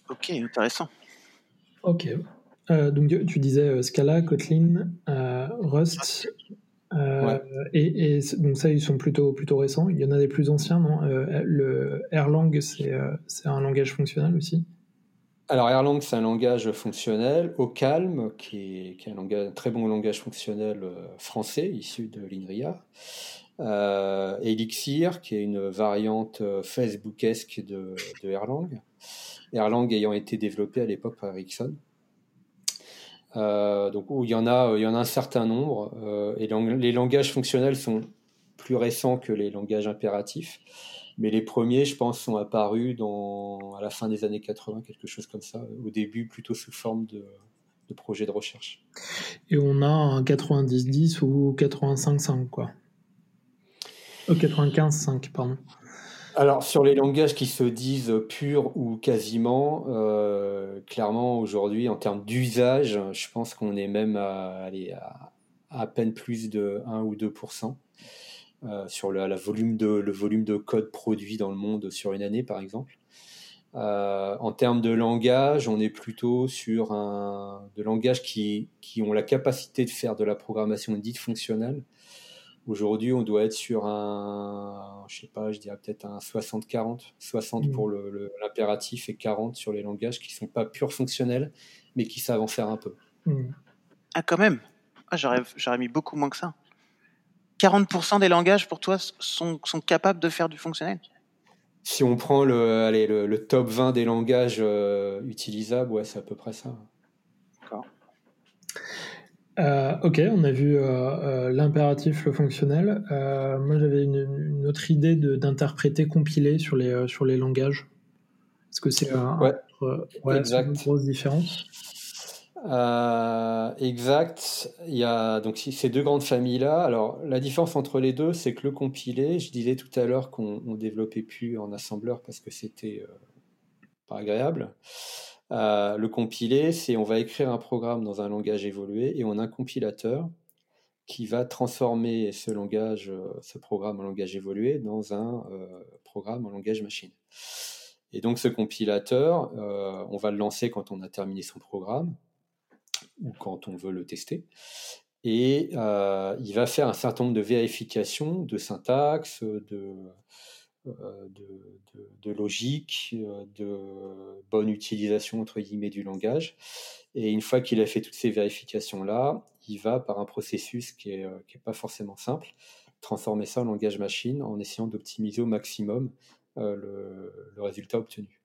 Ok, intéressant. Ok. Euh, donc tu disais euh, Scala, Kotlin, euh, Rust. et, donc ça, ils sont plutôt, plutôt récents. Il y en a des plus anciens, non? Le Erlang, c'est un langage fonctionnel aussi? Alors Erlang, c'est un langage fonctionnel. Au calme, qui est, un, très bon langage fonctionnel français, issu de l'INRIA. Euh, Elixir, qui est une variante euh, Facebookesque de, de, Erlang. Erlang ayant été développé à l'époque par Ericsson. Euh, donc il y en a, il y en a un certain nombre. et les langages fonctionnels sont plus récents que les langages impératifs. Mais les premiers, je pense, sont apparus dans, à la fin des années 80, quelque chose comme ça. Au début, plutôt sous forme de, de projet de recherche. Et on a un 90-10 ou 85-5, quoi. 95.5, pardon. Alors, sur les langages qui se disent purs ou quasiment, euh, clairement, aujourd'hui, en termes d'usage, je pense qu'on est même à, à, peine plus de 1 ou 2% euh, sur le, volume de, le volume de code produit dans le monde sur une année, par exemple. Euh, en termes de langage, on est plutôt sur un, de langages qui, qui ont la capacité de faire de la programmation dite fonctionnelle, Aujourd'hui, on doit être sur un, je sais pas, je dirais peut-être un 60-40, 60 mmh. pour l'impératif et 40 sur les langages qui sont pas purs fonctionnels, mais qui savent en faire un peu. Mmh. Ah, quand même ah, J'aurais mis beaucoup moins que ça. 40% des langages, pour toi, sont, sont, capables de faire du fonctionnel? Si on prend le, allez, le, top 20 des langages euh, utilisables, ouais, c'est à peu près ça. D'accord. Euh, ok, on a vu l'impératif, le fonctionnel. moi, j'avais une, autre idée d'interpréter compiler sur les, sur les langages. Est-ce que c'est une grosse différence? Euh, exact. Il y a donc ces deux grandes familles-là. Alors, la différence entre les deux, c'est que le compilé, je disais tout à l'heure qu'on ne développait plus en assembleur parce que c'était euh, pas agréable. Euh, le compilé, c'est on va écrire un programme dans un langage évolué et on a un compilateur qui va transformer ce langage, ce programme en langage évolué dans un programme en langage machine. Et donc ce compilateur, on va le lancer quand on a terminé son programme ou quand on veut le tester. Et euh, il va faire un certain nombre de vérifications de syntaxe, de, euh, de, logique, euh, de bonne utilisation entre guillemets du langage. Et une fois qu'il a fait toutes ces vérifications-là, il va, par un processus qui n'est est pas forcément simple, transformer ça en langage machine en essayant d'optimiser au maximum le, résultat obtenu.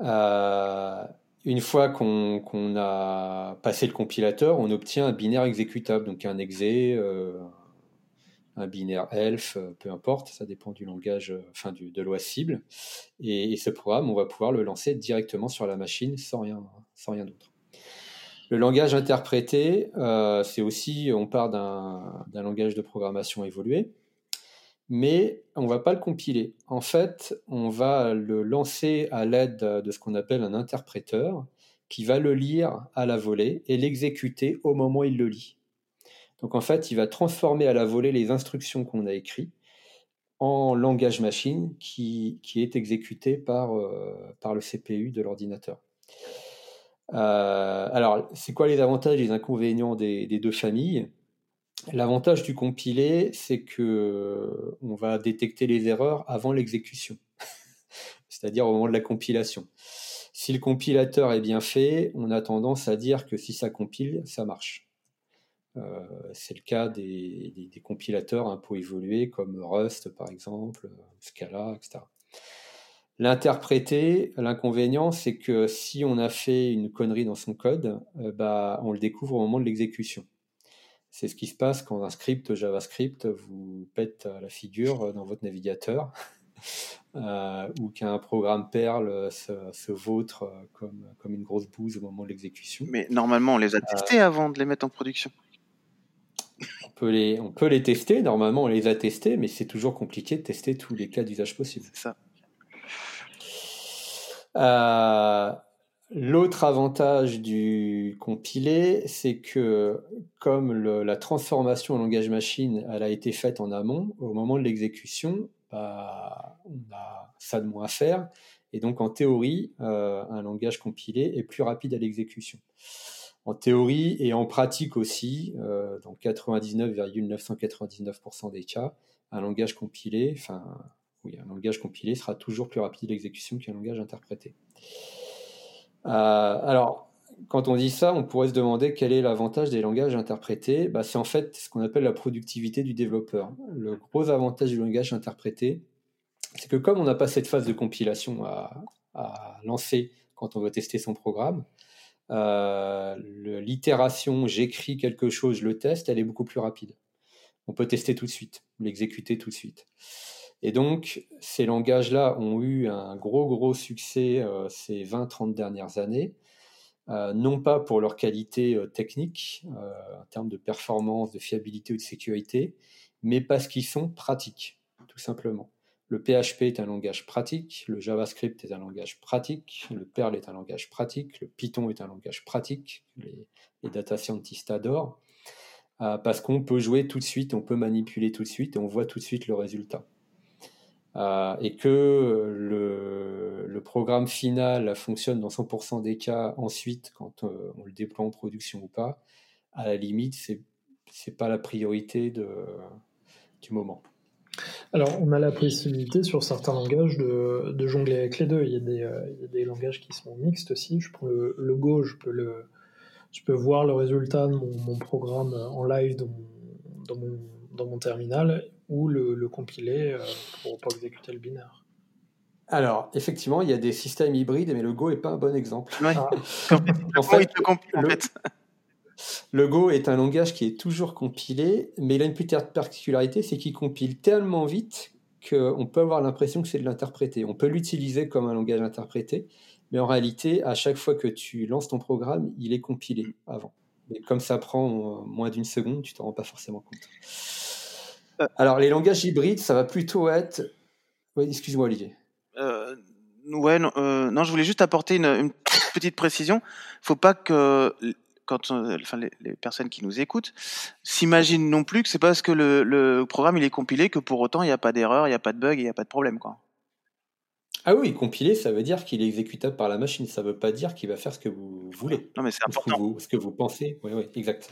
Euh, une fois qu'on a passé le compilateur, on obtient un binaire exécutable, donc un exe, euh, un binaire elf, euh, peu importe, ça dépend du langage, euh, enfin du, de l'OS cible. Et, ce programme, on va pouvoir le lancer directement sur la machine sans rien, sans rien d'autre. Le langage interprété, c'est aussi, on part d'un langage de programmation évolué mais on ne va pas le compiler. En fait, on va le lancer à l'aide de ce qu'on appelle un interpréteur qui va le lire à la volée et l'exécuter au moment où il le lit. Donc en fait, il va transformer à la volée les instructions qu'on a écrites en langage machine qui, est exécuté par, euh, le CPU de l'ordinateur. Euh, alors, c'est quoi les avantages et les inconvénients des deux familles? L'avantage du compilé, c'est que euh, on va détecter les erreurs avant l'exécution, [LAUGHS] c'est-à-dire au moment de la compilation. Si le compilateur est bien fait, on a tendance à dire que si ça compile, ça marche. Euh, c'est le cas des, compilateurs un peu évolués comme Rust par exemple, Scala, etc. L'interpréter, l'inconvénient, c'est que si on a fait une connerie dans son code, euh, bah, on le découvre au moment de l'exécution. C'est ce qui se passe quand un script JavaScript vous pète la figure dans votre navigateur. [LAUGHS] Euh, ou qu'un programme Perl se, vautre comme, comme une grosse bouse au moment de l'exécution. Mais normalement, on les a euh, testés avant de les mettre en production. On peut, les, on peut les tester, normalement on les a testés, mais c'est toujours compliqué de tester tous les cas d'usage possibles. C'est ça. Euh, L'autre avantage du compilé, c'est que comme la transformation en langage machine, elle a été faite en amont, au moment de l'exécution, bah, on a ça de moins à faire. Et donc en théorie, euh, un langage compilé est plus rapide à l'exécution. En théorie et en pratique aussi, euh, dans 99,999% des cas, un langage compilé, enfin oui, un langage compilé sera toujours plus rapide à l'exécution qu'un langage interprété. Euh, alors, quand on dit ça, on pourrait se demander quel est l'avantage des langages interprétés. Bah, c'est en fait ce qu'on appelle la productivité du développeur. Le gros avantage du langage interprété, c'est que comme on n'a pas cette phase de compilation à, lancer quand on veut tester son programme, l'itération j'écris quelque chose, je le teste, elle est beaucoup plus rapide. On peut tester tout de suite, l'exécuter tout de suite. Et donc, ces langages-là ont eu un gros, gros succès euh, ces 20-30 dernières années, euh, non pas pour leur qualité euh, technique, en termes de performance, de fiabilité ou de sécurité, mais parce qu'ils sont pratiques, tout simplement. Le PHP est un langage pratique, le JavaScript est un langage pratique, le Perl est un langage pratique, le Python est un langage pratique, les, data scientists adorent, parce qu'on peut jouer tout de suite, on peut manipuler tout de suite et on voit tout de suite le résultat. Euh, et que le, programme final fonctionne dans 100% des cas ensuite quand euh, on le déploie en production ou pas, à la limite, c'est c'est pas la priorité du moment. Alors, on a la possibilité sur certains langages de, de jongler avec les deux. Il y, a des, euh, il y, a des, langages qui sont mixtes aussi. Je prends le, le Go, je peux, le, je peux voir le résultat de mon, mon programme en live dans dans mon, dans mon terminal ou le, compiler euh, pour, pour, exécuter le binaire. Alors, effectivement, il y a des systèmes hybrides, mais le Go n'est pas un bon exemple. Ah. en fait, il te compile, en fait Le Go est un langage qui est toujours compilé, mais il a une petite particularité, c'est qu'il compile tellement vite qu'on peut avoir l'impression que c'est de l'interpréter. On peut l'utiliser comme un langage interprété, mais en réalité, à chaque fois que tu lances ton programme, il est compilé avant. Mais comme ça prend euh, moins d'une seconde, tu t'en rends pas forcément compte. Euh. Alors, les langages hybrides, ça va plutôt être. excuse-moi, Olivier. Euh, ouais, non, non, je voulais juste apporter une, une petite précision. Faut pas que quand enfin, les, personnes qui nous écoutent s'imaginent non plus que c'est parce que le, programme il est compilé que pour autant il n'y a pas d'erreur, il n'y a pas de bug, il n'y a pas de problème quoi. Ah oui, compilé, ça veut dire qu'il est exécutable par la machine. Ça ne veut pas dire qu'il va faire ce que vous voulez. Non, mais c'est important. Ce que, vous, pensez. Oui, oui, exact.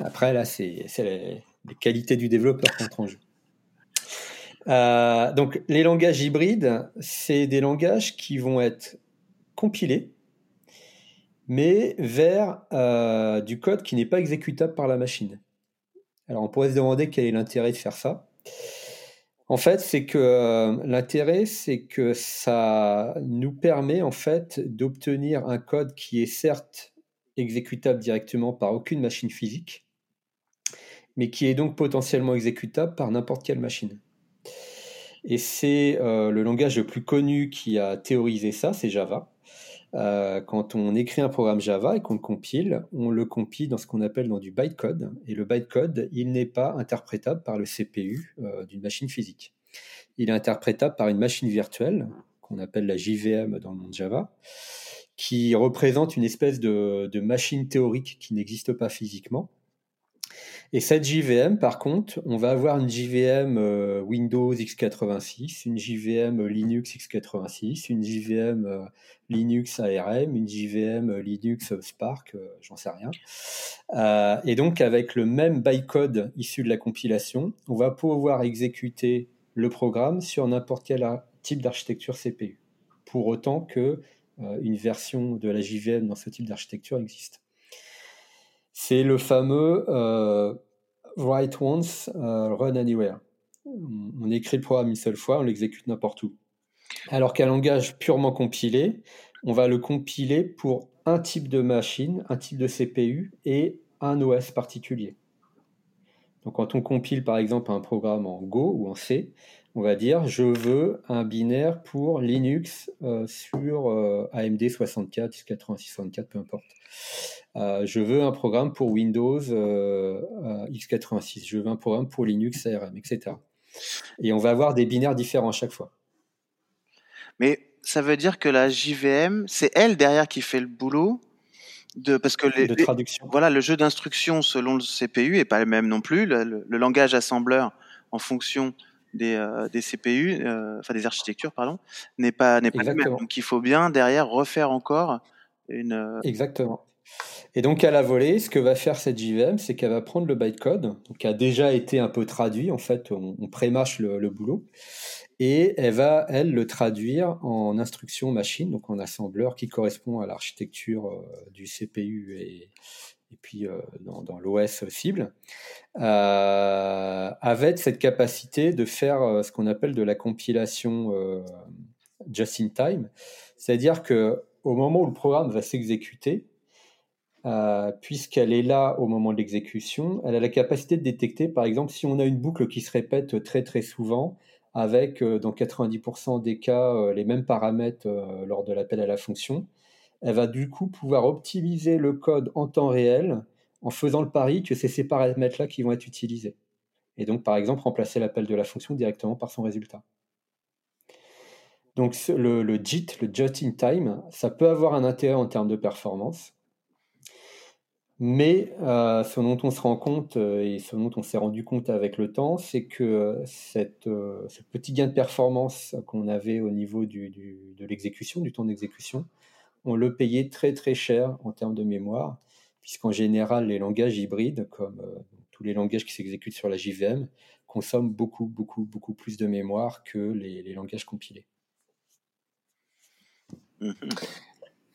Après, là, c'est les, les, qualités du développeur qui entrent en jeu. Euh, donc, les langages hybrides, c'est des langages qui vont être compilés mais vers euh, du code qui n'est pas exécutable par la machine. Alors on pourrait se demander quel est l'intérêt de faire ça. En fait, c'est que euh, l'intérêt, c'est que ça nous permet en fait d'obtenir un code qui est certes exécutable directement par aucune machine physique, mais qui est donc potentiellement exécutable par n'importe quelle machine. Et c'est euh, le langage le plus connu qui a théorisé ça, c'est Java. Euh, quand on écrit un programme Java et qu'on le compile, on le compile dans ce qu'on appelle dans du bytecode. Et le bytecode, il n'est pas interprétable par le CPU euh, d'une machine physique. Il est interprétable par une machine virtuelle, qu'on appelle la JVM dans le monde Java, qui représente une espèce de machine théorique qui n'existe pas physiquement et cette JVM, par contre, on va avoir une JVM euh, Windows x86, une JVM Linux x86, une JVM euh, Linux ARM, une JVM Linux Spark, euh, j'en sais rien. et donc, avec le même bytecode issu de la compilation, on va pouvoir exécuter le programme sur n'importe quel type d'architecture CPU, pour autant que une version de la JVM dans ce type d'architecture existe. C'est le fameux euh, write once, euh, run anywhere. On écrit le programme une seule fois, on l'exécute n'importe où. Alors qu'un langage purement compilé, on va le compiler pour un type de machine, un type de CPU et un OS particulier. Donc quand on compile par exemple un programme en Go ou en C, on va dire je veux un binaire pour Linux euh, sur AMD 64, x86, 64, peu importe. Euh, je veux un programme pour Windows euh, x86, je veux un programme pour Linux ARM, etc. Et on va avoir des binaires différents à chaque fois. Mais ça veut dire que la JVM, c'est elle derrière qui fait le boulot de parce que les, de traduction. voilà, le jeu d'instruction selon le CPU est pas le même non plus. Le, langage assembleur en fonction des, euh, des CPU, enfin des architectures, pardon, n'est pas n'est pas le même. Donc il faut bien derrière refaire encore une. Exactement. Et donc à la volée, ce que va faire cette JVM, c'est qu'elle va prendre le bytecode, qui a déjà été un peu traduit, en fait, on, on le, boulot, et elle va, elle, le traduire en instruction machine, donc en assembleur qui correspond à l'architecture euh, du CPU et, et puis euh, dans, l'OS cible, euh, avec cette capacité de faire ce qu'on appelle de la compilation just in time, c'est-à-dire que au moment où le programme va s'exécuter, euh, puisqu'elle est là au moment de l'exécution, elle a la capacité de détecter, par exemple, si on a une boucle qui se répète très très souvent, avec euh, dans 90% des cas euh, les mêmes paramètres lors de l'appel à la fonction, elle va du coup pouvoir optimiser le code en temps réel en faisant le pari que c'est ces paramètres-là qui vont être utilisés. Et donc, par exemple, remplacer l'appel de la fonction directement par son résultat. Donc, le, le JIT, le Just in Time, ça peut avoir un intérêt en termes de performance mais euh, ce dont on se rend compte euh, et ce dont on s'est rendu compte avec le temps, c'est que cette, euh, ce petit gain de performance qu'on avait au niveau du, de l'exécution, du temps d'exécution, on le payait très très cher en termes de mémoire, puisqu'en général les langages hybrides, comme tous les langages qui s'exécutent sur la JVM, consomment beaucoup beaucoup beaucoup plus de mémoire que les, les langages compilés.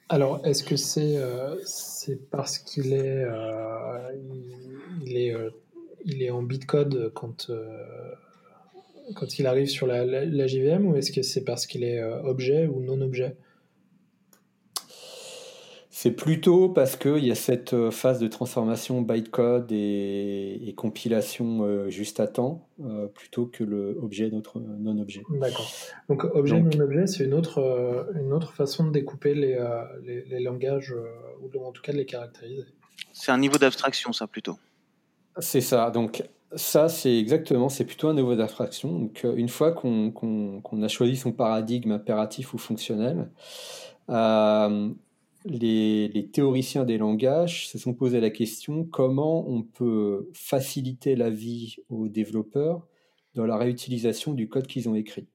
Alors, est-ce que c'est euh, parce qu'il est, euh, il, est, euh, il est en bitcode quand, quand il arrive sur la, la, JVM ou est-ce que c'est parce qu'il est objet ou non objet? C'est plutôt parce qu'il y a cette euh, phase de transformation bytecode et, et compilation euh, juste à temps, euh, plutôt que le objet notre non-objet. D'accord. Donc objet non-objet, c'est une autre, une autre façon de découper les, les, langages, ou en tout cas de les caractériser. C'est un niveau d'abstraction, ça plutôt. C'est ça. Donc ça, c'est exactement, c'est plutôt un niveau d'abstraction. Donc une fois qu'on a choisi son paradigme impératif ou fonctionnel, les, théoriciens des langages se sont posé la question comment on peut faciliter la vie aux développeurs dans la réutilisation du code qu'ils ont écrit?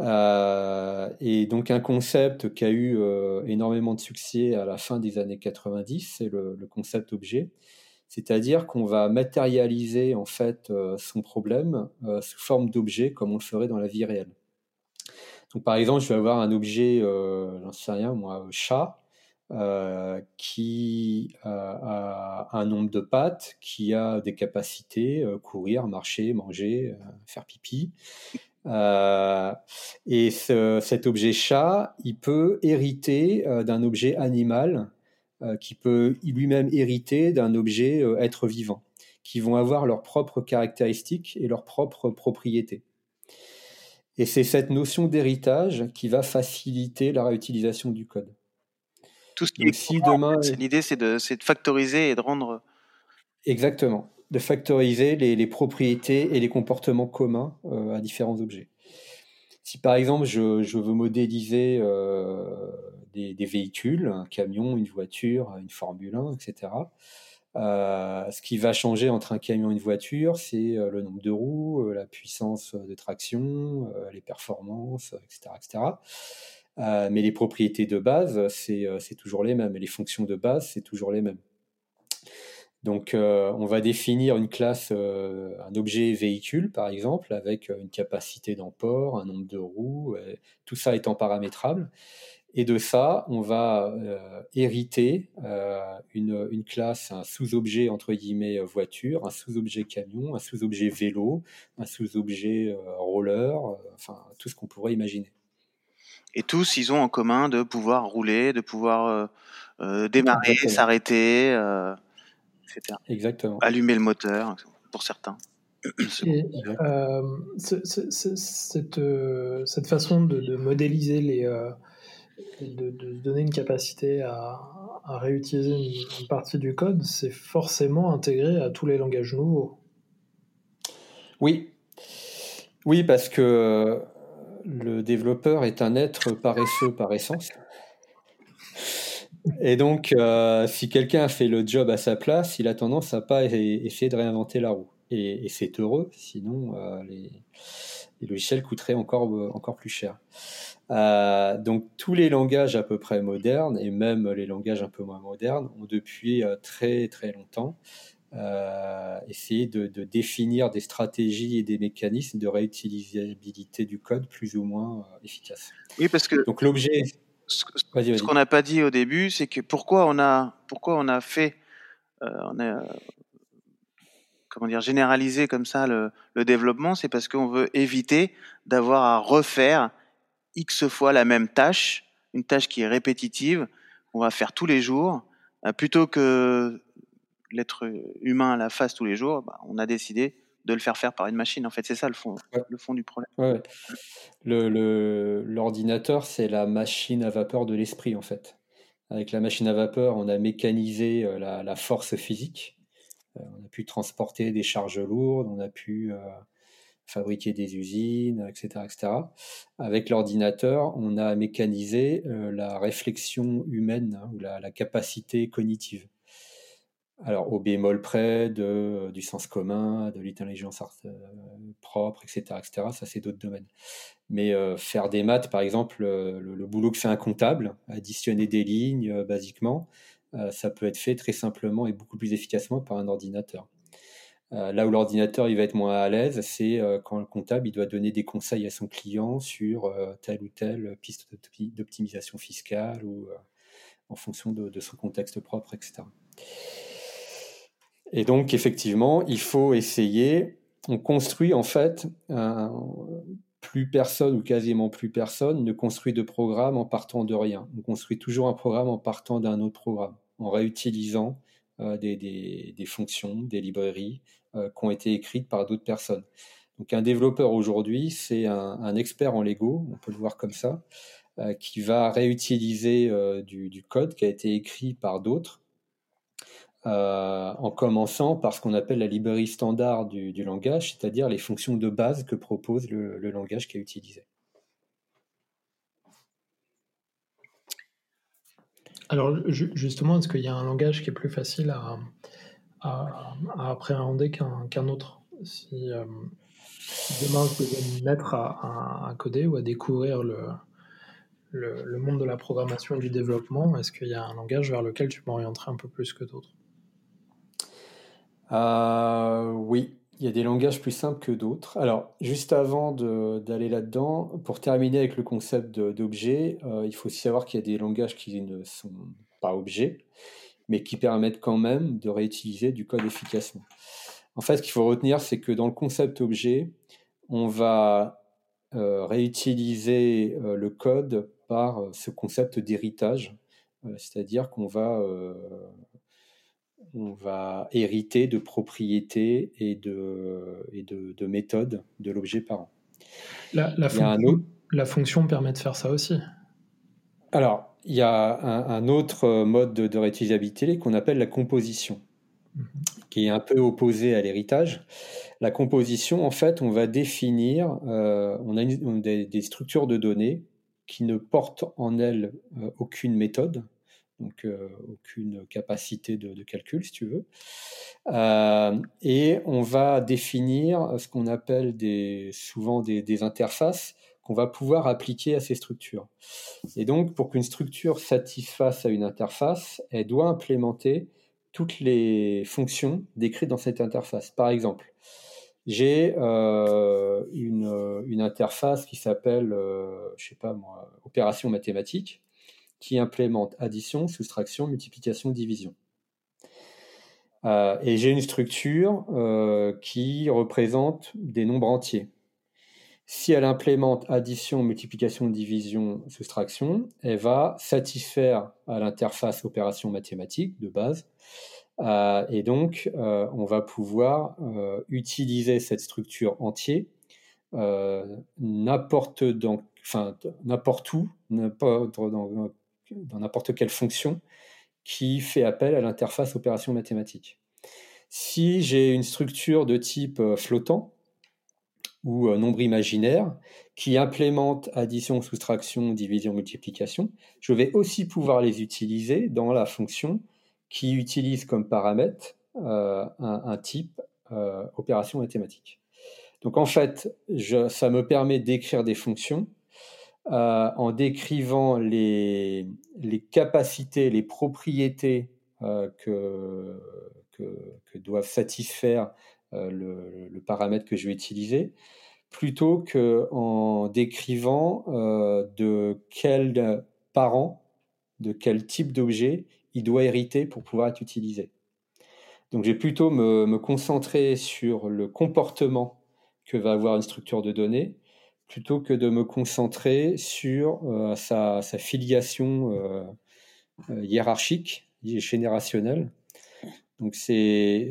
Euh, et donc un concept qui a eu euh, énormément de succès à la fin des années 90, c'est le, concept objet, c'est-à-dire qu'on va matérialiser en fait euh, son problème sous forme d'objet comme on le ferait dans la vie réelle par exemple, je vais avoir un objet, euh, j'en sais rien, moi, chat, euh, qui a un nombre de pattes, qui a des capacités, euh, courir, marcher, manger, faire pipi. et cet objet chat, il peut hériter d'un objet animal, qui peut lui-même hériter d'un objet être vivant, qui vont avoir leurs propres caractéristiques et leurs propres propriétés. Et c'est cette notion d'héritage qui va faciliter la réutilisation du code. Tout ce qui est si demain, l'idée, c'est de, de, factoriser et de rendre. Exactement, de factoriser les, les propriétés et les comportements communs euh, à différents objets. Si par exemple je, je veux modéliser euh, des, des, véhicules, un camion, une voiture, une Formule 1, etc., euh, ce qui va changer entre un camion et une voiture, c'est euh, le nombre de roues, euh, la puissance de traction, les performances, etc. etc. mais les propriétés de base, c'est toujours les mêmes. Et les fonctions de base, c'est toujours les mêmes. Donc, on va définir une classe, un objet véhicule, par exemple, avec une capacité d'emport, un nombre de roues, tout ça étant paramétrable. Et de ça, on va euh, hériter euh, une, une, classe, un sous-objet entre guillemets euh, voiture, un sous-objet camion, un sous-objet vélo, un sous-objet roller, enfin tout ce qu'on pourrait imaginer. Et tous, ils ont en commun de pouvoir rouler, de pouvoir démarrer, s'arrêter, etc. Exactement. Allumer le moteur, pour certains. Et, cette, cette, façon de, de modéliser les de, donner une capacité à, réutiliser une, partie du code, c'est forcément intégré à tous les langages nouveaux. Oui. Oui, parce que le développeur est un être paresseux par essence. Et donc, euh, si quelqu'un fait le job à sa place, il a tendance à pas essayer de réinventer la roue. Et, c'est heureux, sinon euh, les, les, logiciels coûteraient encore, encore plus cher. Euh, donc tous les langages à peu près modernes et même les langages un peu moins modernes ont depuis euh, très très longtemps euh, essayé de, définir des stratégies et des mécanismes de réutilisabilité du code plus ou moins efficaces. Oui, parce que donc l'objet. Ce, qu'on n'a pas dit au début, c'est que pourquoi on a pourquoi on a fait on a comment dire généralisé comme ça le, le développement, c'est parce qu'on veut éviter d'avoir à refaire X fois la même tâche, une tâche qui est répétitive, qu'on va faire tous les jours, euh, plutôt que l'être humain la fasse tous les jours, bah, on a décidé de le faire faire par une machine. En fait, c'est ça le fond, le fond du problème. Ouais. L'ordinateur, le, c'est la machine à vapeur de l'esprit, en fait. Avec la machine à vapeur, on a mécanisé euh, la, la force physique. Euh, on a pu transporter des charges lourdes, on a pu fabriquer des usines, etc. etc. Avec l'ordinateur, on a mécanisé euh, la réflexion humaine hein, ou la, capacité cognitive. Alors au bémol près euh, du sens commun, de l'intelligence euh, propre, etc., etc. Ça, c'est d'autres domaines. Mais faire des maths, par exemple, le, boulot que fait un comptable, additionner des lignes, basiquement, ça peut être fait très simplement et beaucoup plus efficacement par un ordinateur. Euh, là où l'ordinateur va être moins à l'aise, c'est euh, quand le comptable il doit donner des conseils à son client sur euh, telle ou telle piste d'optimisation fiscale ou en fonction de, son contexte propre, etc. Et donc effectivement, il faut essayer. On construit en fait plus personne ou quasiment plus personne ne construit de programme en partant de rien. On construit toujours un programme en partant d'un autre programme, en réutilisant des, fonctions, des librairies euh, qui ont été écrites par d'autres personnes. Donc un développeur aujourd'hui, c'est un, expert en Lego, on peut le voir comme ça, euh, qui va réutiliser du, code qui a été écrit par d'autres, en commençant par ce qu'on appelle la librairie standard du, langage, c'est-à-dire les fonctions de base que propose le, le langage qui est utilisé. Alors justement, est-ce qu'il y a un langage qui est plus facile à, appréhender qu'un autre. Si, euh, demain je devais me mettre à, coder ou à découvrir le, le, monde de la programmation et du développement, est-ce qu'il y a un langage vers lequel tu m'orienterais un peu plus que d'autres? Euh, Oui, il y a des langages plus simples que d'autres. Alors, juste avant d'aller là-dedans, pour terminer avec le concept d'objet, euh, il faut aussi savoir qu'il y a des langages qui ne sont pas objets, mais qui permettent quand même de réutiliser du code efficacement. En fait, ce qu'il faut retenir, c'est que dans le concept objet, on va euh, réutiliser euh, le code par ce concept d'héritage, c'est-à-dire qu'on va on va hériter de propriétés et de, et de, méthodes de l'objet parent. La, la, fonction permet de faire ça aussi. Alors, il y a un, autre mode de, réutilisabilité qu'on appelle la composition, mhm. qui est un peu opposé à l'héritage. La composition, en fait, on va définir, euh, on a des, structures de données qui ne portent en elles euh, aucune méthode, donc euh, aucune capacité de, calcul, si tu veux. Euh, et on va définir ce qu'on appelle des, souvent des, interfaces qu'on va pouvoir appliquer à ces structures. Et donc, pour qu'une structure satisfasse à une interface, elle doit implémenter toutes les fonctions décrites dans cette interface. Par exemple, j'ai euh, une, interface qui s'appelle, je sais pas moi, opération mathématique qui implémente addition, soustraction, multiplication, division. Euh, et j'ai une structure euh, qui représente des nombres entiers. Si elle implémente addition, multiplication, division, soustraction, elle va satisfaire à l'interface opération mathématique de base. Euh, et donc, on va pouvoir utiliser cette structure entière n'importe n'importe où, dans n'importe quelle fonction qui fait appel à l'interface opération mathématique. Si j'ai une structure de type euh, flottant ou euh, nombre imaginaire qui implémente addition, soustraction, division, multiplication, je vais aussi pouvoir les utiliser dans la fonction qui utilise comme paramètre euh, un, type opération mathématique. Donc en fait, ça me permet d'écrire des fonctions euh, en décrivant les, capacités, les propriétés euh, que, que, doivent satisfaire euh, le, paramètre que je vais utiliser, plutôt qu'en décrivant de quel parent, de quel type d'objet il doit hériter pour pouvoir être utilisé. Donc je vais plutôt me, concentrer sur le comportement que va avoir une structure de données plutôt que de me concentrer sur euh, sa, filiation euh, euh, hiérarchique, générationnelle. Donc c'est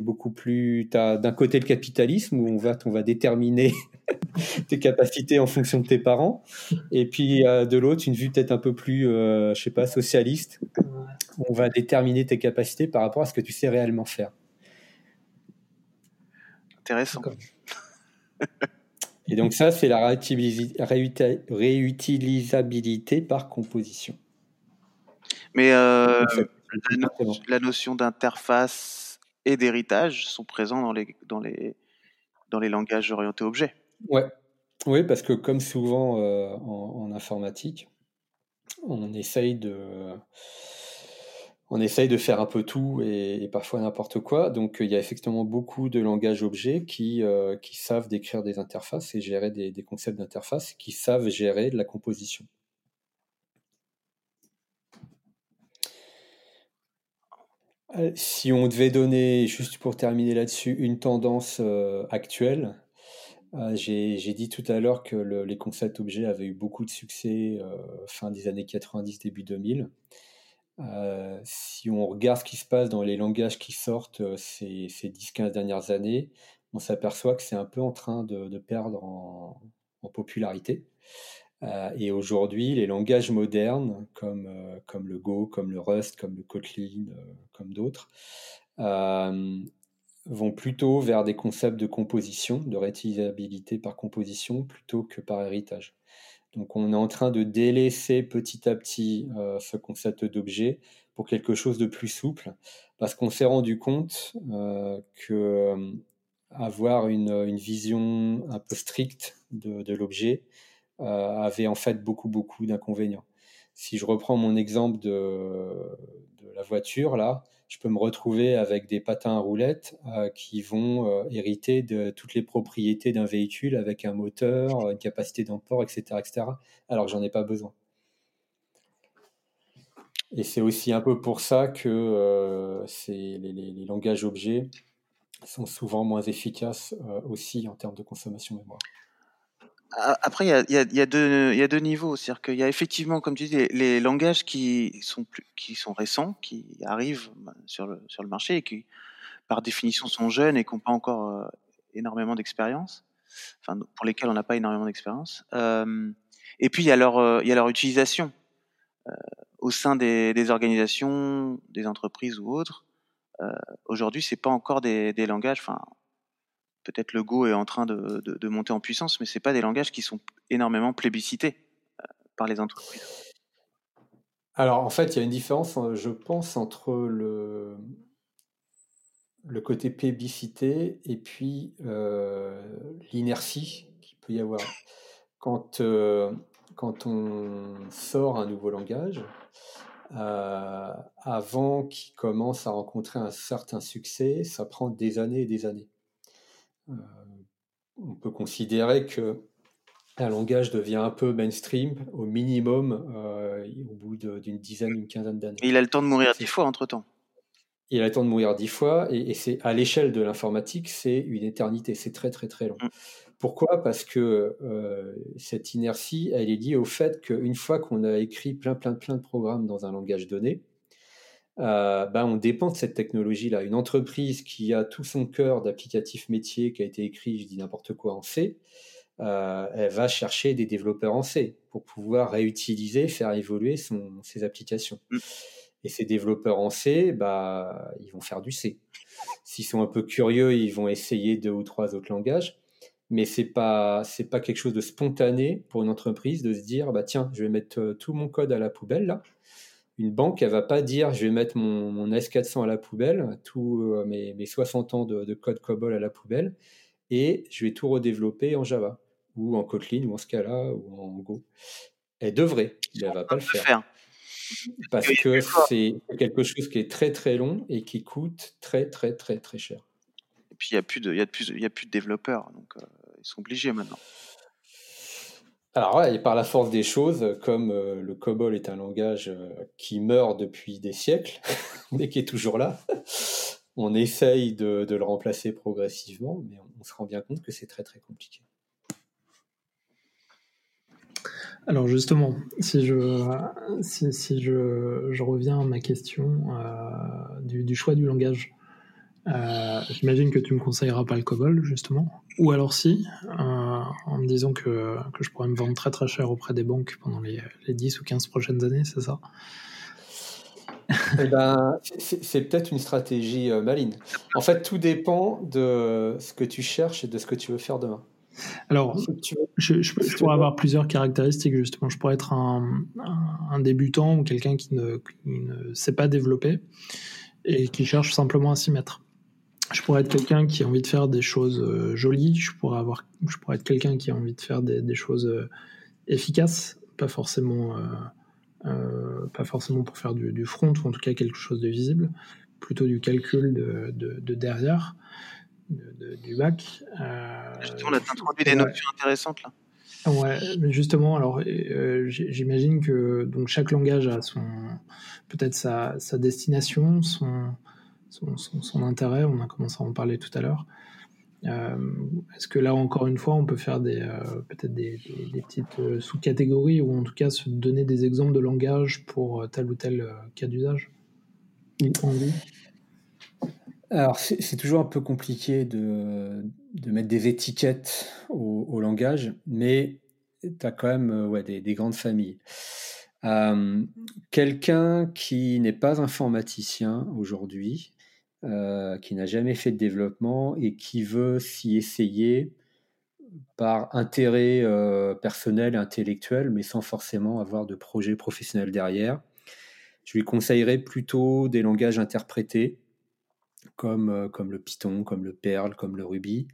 beaucoup plus... Tu as d'un côté le capitalisme où on va, on va déterminer [LAUGHS] tes capacités en fonction de tes parents, et puis de l'autre une vue peut-être un peu plus, je sais pas, socialiste, où on va déterminer tes capacités par rapport à ce que tu sais réellement faire. Intéressant. [LAUGHS] Et donc ça, c'est la réutilisabilité par composition. Mais euh, la, notion d'interface et d'héritage sont présents dans les, dans, les, dans les langages orientés objets. Ouais. Oui, parce que comme souvent euh, en, informatique, on essaye de on essaye de faire un peu tout et, parfois n'importe quoi. Donc il y a effectivement beaucoup de langages objets qui, euh, qui savent décrire des interfaces et gérer des, concepts d'interface, qui savent gérer de la composition. Si on devait donner, juste pour terminer là-dessus, une tendance euh, actuelle, J'ai dit tout à l'heure que les concepts objets avaient eu beaucoup de succès fin des années 90, début 2000. si on regarde ce qui se passe dans les langages qui sortent ces, ces 10-15 dernières années, on s'aperçoit que c'est un peu en train de, perdre en, popularité. Euh, et aujourd'hui, les langages modernes, comme, euh, comme le Go, comme le Rust, comme le Kotlin, euh, comme d'autres, vont plutôt vers des concepts de composition, de réutilisabilité par composition, plutôt que par héritage. Donc on est en train de délaisser petit à petit ce concept d'objet pour quelque chose de plus souple, parce qu'on s'est rendu compte que avoir une, vision un peu stricte de, l'objet euh, avait en fait beaucoup, beaucoup d'inconvénients. Si je reprends mon exemple de, la voiture, là, je peux me retrouver avec des patins à roulettes euh, qui vont euh, hériter de toutes les propriétés d'un véhicule avec un moteur, une capacité d'emport, etc., alors que j'en ai pas besoin. Et c'est aussi un peu pour ça que les, langages objets sont souvent moins efficaces euh, aussi en termes de consommation mémoire. Après, il y a, y a, deux niveaux. C'est-à-dire qu'il y a effectivement, comme tu dis, les, langages qui sont, plus, qui sont récents, qui arrivent bah, sur le, sur le marché et qui, par définition, sont jeunes et qui n'ont pas encore euh, énormément d'expérience, enfin, pour lesquels on n'a pas énormément d'expérience. Euh, et puis, il y, a leur, il y a leur utilisation au sein des, des, organisations, des entreprises ou autres. Euh, aujourd'hui, c'est pas encore des, langages. Enfin, peut-être le Go est en train de, monter en puissance, mais c'est pas des langages qui sont énormément plébiscités euh, par les entreprises. Alors, en fait, il y a une différence, euh, je pense, entre le, côté plébiscité et puis l'inertie qu'il peut y avoir. Quand, on sort un nouveau langage, euh, avant qu'il commence à rencontrer un certain succès, ça prend des années et des années. Euh, on peut considérer que un langage devient un peu mainstream au minimum euh, au bout d'une dizaine, une quinzaine d'années. Il a le temps de mourir dix fois entre temps. Il a le temps de mourir dix fois et, c'est à l'échelle de l'informatique, c'est une éternité, c'est très très très long. Mm. Pourquoi? Parce que euh, cette inertie, elle est liée au fait qu'une fois qu'on a écrit plein, plein, plein de programmes dans un langage donné, euh, ben on dépend de cette technologie-là. Une entreprise qui a tout son cœur d'applicatif métier qui a été écrit, je dis n'importe quoi, en C, euh, elle va chercher des développeurs en C pour pouvoir réutiliser, faire évoluer son, ses applications. Mm. Et ces développeurs en C, bah, ils vont faire du C. S'ils sont un peu curieux, ils vont essayer deux ou trois autres langages mais c'est pas c'est pas quelque chose de spontané pour une entreprise de se dire bah tiens je vais mettre euh, tout mon code à la poubelle là une banque elle va pas dire je vais mettre mon, S400 à la poubelle tous euh, mes, mes, 60 ans de, code COBOL à la poubelle et je vais tout redévelopper en Java ou en Kotlin ou en Scala ou en Go. Elle devrait mais elle va pas le faire. Parce que c'est quelque chose qui est très très long et qui coûte très très très très cher. Et puis, il n'y a, plus de, y a, plus, y a plus de développeurs, donc euh, ils sont obligés maintenant. Alors, ouais, et par la force des choses, comme euh, le COBOL est un langage euh, qui meurt depuis des siècles, [LAUGHS] mais qui est toujours là, on essaye de, le remplacer progressivement, mais on, se rend bien compte que c'est très très compliqué. Alors justement, si je, si, je, reviens à ma question du, du, choix du langage, euh, j'imagine que tu me conseilleras pas le COBOL, justement. Ou alors si, euh, en me disant que, que, je pourrais me vendre très très cher auprès des banques pendant les, les 10 ou 15 prochaines années, c'est ça? Eh ben, c'est peut-être une stratégie euh, maligne. En fait, tout dépend de ce que tu cherches et de ce que tu veux faire demain. Alors, je, je, pourrais avoir plusieurs caractéristiques, justement. Je pourrais être un, un, débutant ou quelqu'un qui ne, qui ne sait pas développer et qui cherche simplement à s'y mettre je pourrais être quelqu'un qui a envie de faire des choses euh, jolies, je pourrais, avoir, je pourrais être quelqu'un qui a envie de faire des, choses euh, efficaces, pas forcément, euh, pas forcément pour faire du, front, ou en tout cas quelque chose de visible, plutôt du calcul de, derrière, du bac. justement, on a introduit des notions intéressantes là. Ouais, justement, alors j'imagine que donc chaque langage a son peut-être sa, sa destination, son son, intérêt, on a commencé à en parler tout à l'heure. Est-ce que là, encore une fois, on peut faire des peut-être des, petites sous-catégories ou en tout cas se donner des exemples de langage pour tel ou tel cas d'usage? Alors, c'est toujours un peu compliqué de, mettre des étiquettes au, langage, mais tu as quand même euh, des, grandes familles. Euh, quelqu'un qui n'est pas informaticien aujourd'hui, euh, qui n'a jamais fait de développement et qui veut s'y essayer par intérêt personnel et intellectuel, mais sans forcément avoir de projet professionnel derrière, je lui conseillerais plutôt des langages interprétés comme, euh, comme le Python, comme le Perl, comme le Ruby,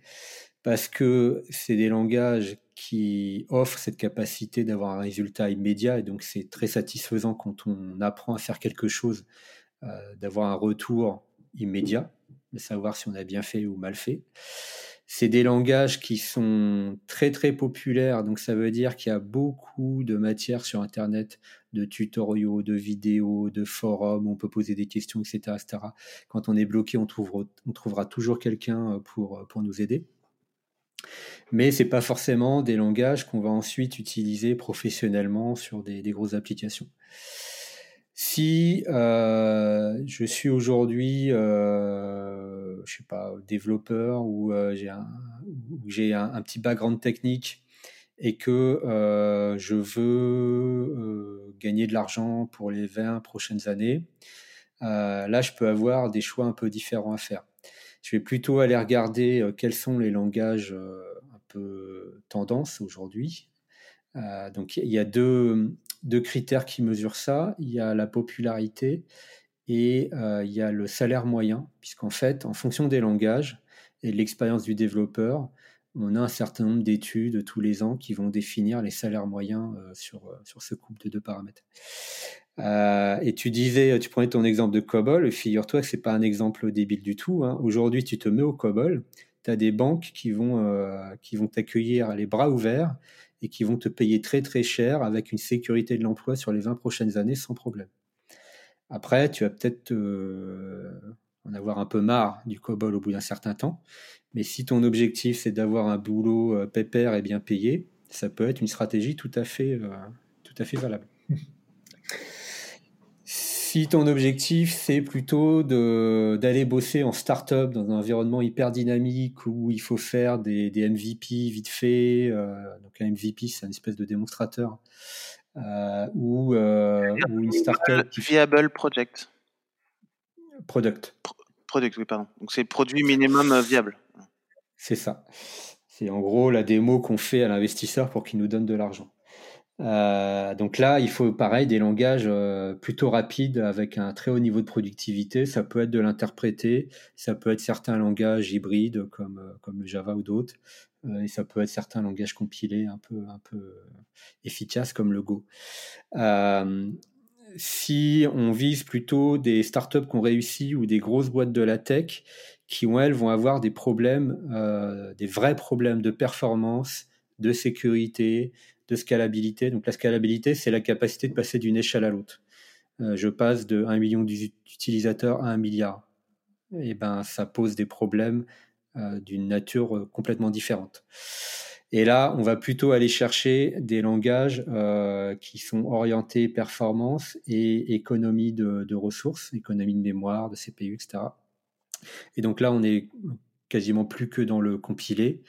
parce que c'est des langages qui offrent cette capacité d'avoir un résultat immédiat, et donc c'est très satisfaisant quand on apprend à faire quelque chose, euh, d'avoir un retour immédiat, de savoir si on a bien fait ou mal fait. C'est des langages qui sont très très populaires, donc ça veut dire qu'il y a beaucoup de matière sur Internet, de tutoriaux, de vidéos, de forums, on peut poser des questions, etc. etc. Quand on est bloqué, on, trouvera toujours quelqu'un euh, pour, euh, pour nous aider. Mais ce n'est pas forcément des langages qu'on va ensuite utiliser professionnellement sur des grosses applications. Si euh, je suis aujourd'hui, euh, je sais pas, développeur ou euh, j'ai un, petit background technique et que je veux gagner de l'argent pour les 20 prochaines années, là, je peux avoir des choix un peu différents à faire. Je vais plutôt aller regarder quels sont les langages un peu tendance aujourd'hui. donc, il y a deux, deux critères qui mesurent ça. Il y a la popularité et euh, il y a le salaire moyen, puisqu'en fait, en fonction des langages et de l'expérience du développeur, on a un certain nombre d'études tous les ans qui vont définir les salaires moyens euh, sur, euh, sur ce couple de deux paramètres. et tu disais, tu prenais ton exemple de COBOL, figure-toi que ce n'est pas un exemple débile du tout. Hein. Aujourd'hui, tu te mets au COBOL, tu as des banques qui vont, qui vont t'accueillir les bras ouverts et qui vont te payer très très cher avec une sécurité de l'emploi sur les 20 prochaines années sans problème. Après, tu vas peut-être euh, en avoir un peu marre du COBOL au bout d'un certain temps, mais si ton objectif c'est d'avoir un boulot euh, pépère et bien payé, ça peut être une stratégie tout à fait, euh, tout à fait valable. [LAUGHS] Si ton objectif, c'est plutôt d'aller bosser en start-up dans un environnement hyper dynamique où il faut faire des, MVP vite fait, euh, donc un MVP, c'est une espèce de démonstrateur, euh, ou, euh, une start-up. Viable Project. Product. product, oui, pardon. Donc c'est produit minimum viable. C'est ça. C'est en gros la démo qu'on fait à l'investisseur pour qu'il nous donne de l'argent. Euh, donc là, il faut pareil des langages euh, plutôt rapides avec un très haut niveau de productivité. Ça peut être de l'interpréter, ça peut être certains langages hybrides comme, euh, comme le Java ou d'autres, et ça peut être certains langages compilés un peu, un peu efficaces comme le Go. si on vise plutôt des startups qui ont réussi ou des grosses boîtes de la tech qui, elles, vont avoir des problèmes, des vrais problèmes de performance, de sécurité, scalabilité. Donc la scalabilité, c'est la capacité de passer d'une échelle à l'autre. Euh, je passe de 1 million d'utilisateurs à 1 milliard. Et eh ben, ça pose des problèmes euh, d'une nature euh, complètement différente. Et là, on va plutôt aller chercher des langages qui sont orientés performance et économie de, de, ressources, économie de mémoire, de CPU, etc. Et donc là, on est quasiment plus que dans le compilé.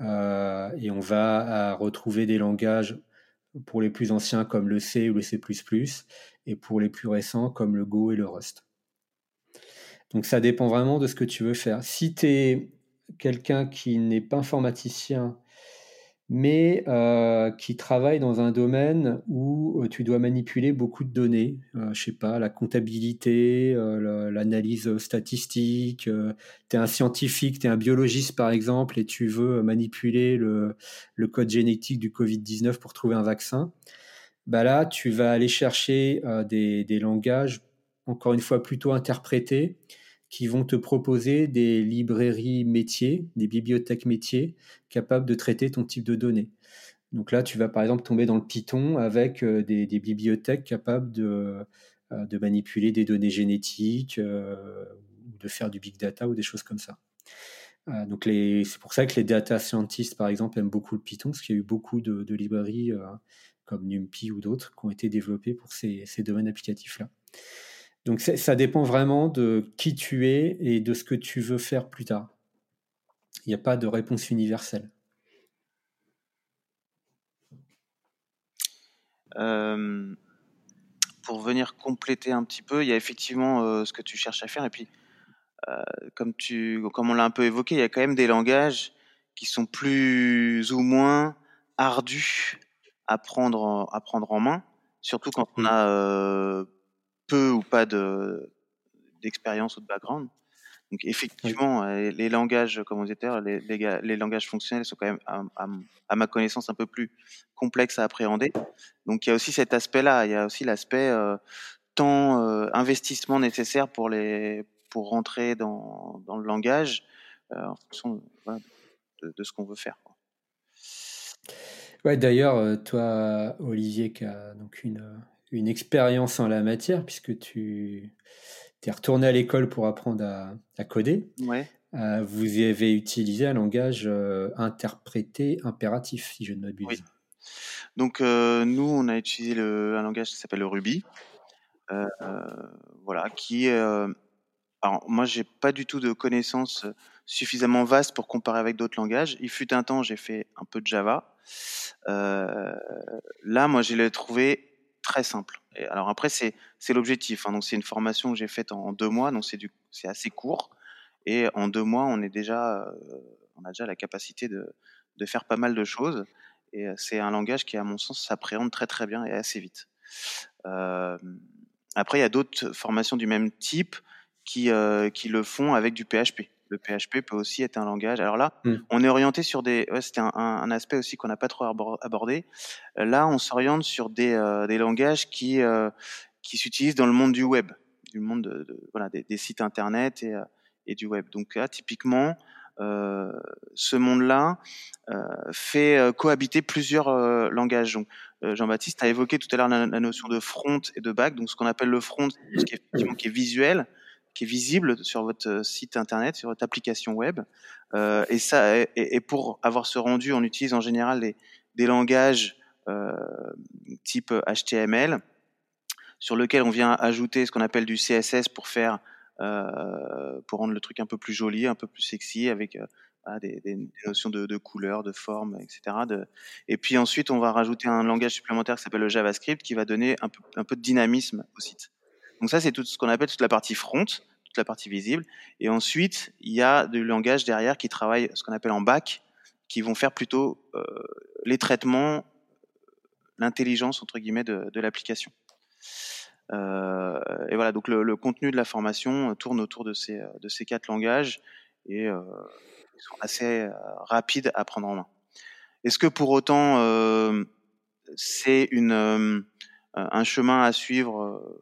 Euh, et on va retrouver des langages pour les plus anciens comme le C ou le C++, et pour les plus récents comme le Go et le Rust. Donc ça dépend vraiment de ce que tu veux faire. Si tu es quelqu'un qui n'est pas informaticien mais euh, qui travaille dans un domaine où euh, tu dois manipuler beaucoup de données. Euh, je sais pas, la comptabilité, euh, l'analyse statistique. tu es un scientifique, tu es un biologiste par exemple, et tu veux manipuler le, code génétique du Covid-19 pour trouver un vaccin. Bah là, tu vas aller chercher des langages, encore une fois, plutôt interprétés qui vont te proposer des librairies métiers, des bibliothèques métiers capables de traiter ton type de données. Donc là, tu vas par exemple tomber dans le Python avec euh, des, bibliothèques capables de, euh, de, manipuler des données génétiques euh, de faire du big data ou des choses comme ça. donc c'est pour ça que les data scientists, par exemple, aiment beaucoup le Python, parce qu'il y a eu beaucoup de, librairies comme NumPy ou d'autres qui ont été développées pour ces, domaines applicatifs-là. Donc ça dépend vraiment de qui tu es et de ce que tu veux faire plus tard. Il n'y a pas de réponse universelle. Euh, pour venir compléter un petit peu, il y a effectivement euh, ce que tu cherches à faire. Et puis, euh, comme, tu, comme on l'a un peu évoqué, il y a quand même des langages qui sont plus ou moins ardus à prendre, à prendre en main, surtout quand on a peu ou pas d'expérience ou de background. Donc effectivement, euh, les langages, comme on disait, les, les, les, langages fonctionnels sont quand même, à, ma connaissance, un peu plus complexes à appréhender. Donc il y a aussi cet aspect-là. Il y a aussi l'aspect euh, temps, euh, investissement nécessaire pour les pour rentrer dans, dans le langage en fonction de, de, ce qu'on veut faire. Quoi. Ouais, d'ailleurs, toi, Olivier, qui a donc une, une expérience en la matière, puisque tu es retourné à l'école pour apprendre à, coder. Ouais. Euh, vous avez utilisé un langage euh, interprété impératif, si je ne m'abuse. Oui. Donc, euh, nous, on a utilisé le, un langage qui s'appelle le Ruby. voilà, qui alors, moi, j'ai pas du tout de connaissances suffisamment vastes pour comparer avec d'autres langages. Il fut un temps, j'ai fait un peu de Java. là, moi, je l'ai trouvé très simple. Alors après, c'est l'objectif. Hein. Donc c'est une formation que j'ai faite en, deux mois, donc c'est assez court. Et en deux mois, on euh, a déjà la capacité de, faire pas mal de choses. Et euh, c'est un langage qui, à mon sens, s'appréhende très très bien et assez vite. Euh, après, il y a d'autres formations du même type qui le font avec du PHP le PHP peut aussi être un langage. Alors là, hmm. on est orienté sur des. Ouais, C'était un, aspect aussi qu'on n'a pas trop abordé. Là, on s'oriente sur des, euh, des, langages qui euh, qui s'utilisent dans le monde du web, du monde de, voilà des, des, sites internet et, euh, et du web. Donc là, typiquement, euh, ce monde-là euh, fait cohabiter plusieurs langages. Donc, Jean-Baptiste a évoqué tout à l'heure la, notion de front et de back. Donc, ce qu'on appelle le front, ce qui est, qui est visuel, qui est visible sur votre euh, site internet, sur votre application web. Euh, et ça, et, pour avoir ce rendu, on utilise en général des, des langages euh, type HTML, sur lequel on vient ajouter ce qu'on appelle du CSS pour faire, euh, pour rendre le truc un peu plus joli, un peu plus sexy, avec euh, des, des, notions de, de couleur, de forme, etc. De... Et puis ensuite, on va rajouter un langage supplémentaire qui s'appelle le JavaScript, qui va donner un peu, un peu de dynamisme au site. Donc ça, c'est tout ce qu'on appelle toute la partie front, toute la partie visible. Et ensuite, il y a du langage derrière qui travaille ce qu'on appelle en back, qui vont faire plutôt euh, les traitements, l'intelligence entre guillemets de, l'application. Euh, et voilà, donc le, contenu de la formation tourne autour de ces, de ces quatre langages et euh, ils sont assez euh, rapides à prendre en main. Est-ce que pour autant euh, c'est euh, un chemin à suivre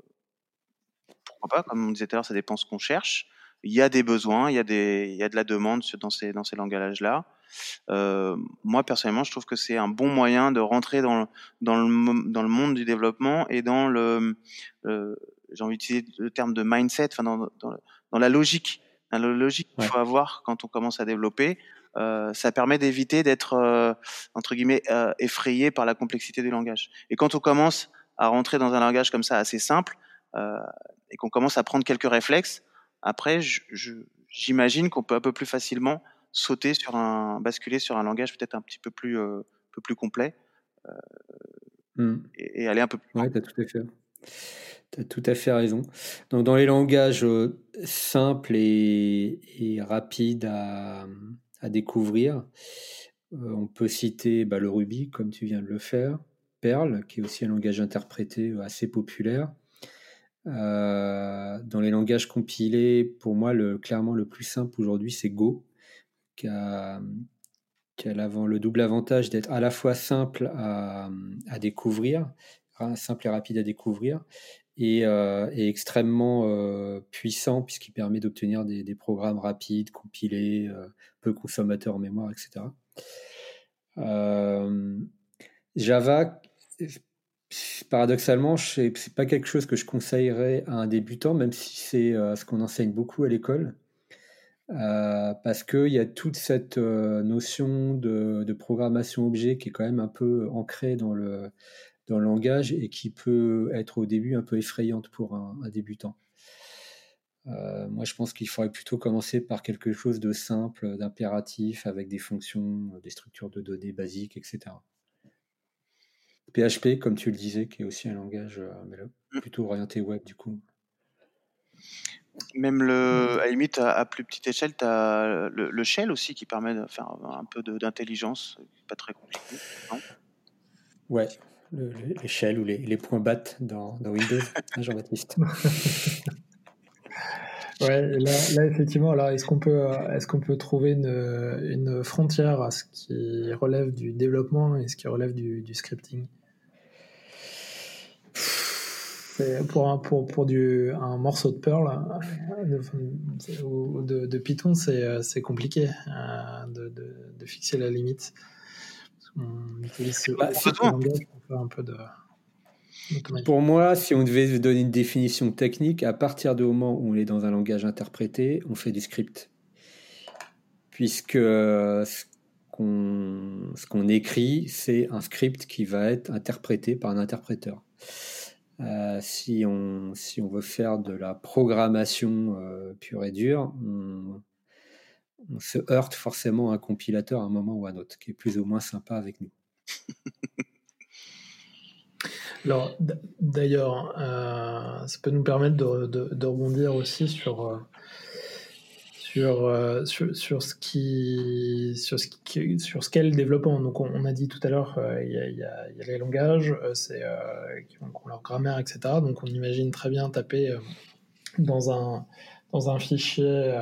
pas. Comme on disait tout à l'heure, ça dépend ce qu'on cherche. Il y a des besoins, il y a, des, il y a de la demande dans ces, dans ces langages-là. Euh, moi, personnellement, je trouve que c'est un bon moyen de rentrer dans le, dans le, dans le monde du développement et dans le, euh, j'ai envie d'utiliser le terme de mindset, enfin dans, dans, dans la logique, dans la logique qu'il faut avoir quand on commence à développer. Euh, ça permet d'éviter d'être euh, entre guillemets euh, effrayé par la complexité du langage. Et quand on commence à rentrer dans un langage comme ça assez simple, et qu'on commence à prendre quelques réflexes, après, j'imagine qu'on peut un peu plus facilement sauter sur un, basculer sur un langage peut-être un petit peu plus, euh, peu plus complet euh, mmh. et, aller un peu plus. Oui, tu as tout à fait. Tu as tout à fait raison. Donc, dans les langages simples et, et rapides à, à découvrir, on peut citer bah, le Ruby, comme tu viens de le faire, Perl, qui est aussi un langage interprété assez populaire. Euh, dans les langages compilés, pour moi, clairement le plus simple aujourd'hui, c'est Go, qui a, qui le double avantage d'être à la fois simple à, découvrir, simple et rapide à découvrir, et, euh, extrêmement euh, puissant puisqu'il permet d'obtenir des, des, programmes rapides, compilés, peu consommateurs en mémoire, etc. Java, paradoxalement, c'est pas quelque chose que je conseillerais à un débutant, même si c'est euh, ce qu'on enseigne beaucoup à l'école. Euh, parce qu'il y a toute cette euh, notion de, programmation objet qui est quand même un peu ancrée dans le, langage et qui peut être au début un peu effrayante pour un, débutant. Moi, je pense qu'il faudrait plutôt commencer par quelque chose de simple, d'impératif, avec des fonctions, des structures de données basiques, etc. PHP, comme tu le disais, qui est aussi un langage mm. plutôt orienté web, du coup. Même le, à limite, à, plus petite échelle, tu as le, shell aussi qui permet de faire un peu d'intelligence, pas très compliqué, non? Ouais, les shell ou les, points bat dans, Windows, hein, Jean-Baptiste. [LAUGHS] ouais, là, là, effectivement, alors est-ce qu'on peut, est qu'on peut trouver une, une, frontière à ce qui relève du développement et ce qui relève du, du scripting? Pour un, pour, pour du, un morceau de Perl de, ou de, Python, c'est compliqué euh, de, de, fixer la limite. On utilise bah, langage pour faire un peu de. Pour moi, si on devait donner une définition technique, à partir du moment où on est dans un langage interprété, on fait du script. Puisque ce qu'on écrit, c'est un script qui va être interprété par un interpréteur. Euh, si, on, si on veut faire de la programmation euh, pure et dure, on, se heurte forcément à un compilateur à un moment ou à un autre, qui est plus ou moins sympa avec nous. [LAUGHS] Alors, d'ailleurs, euh, ça peut nous permettre de, de rebondir aussi sur euh, sur, sur, ce qui, sur, ce qui, sur ce qu'est le développement. Donc, on, a dit tout à l'heure, euh, il y, y, a les langages, euh, c'est, qui ont leur grammaire, etc. Donc, on imagine très bien taper dans un, dans un fichier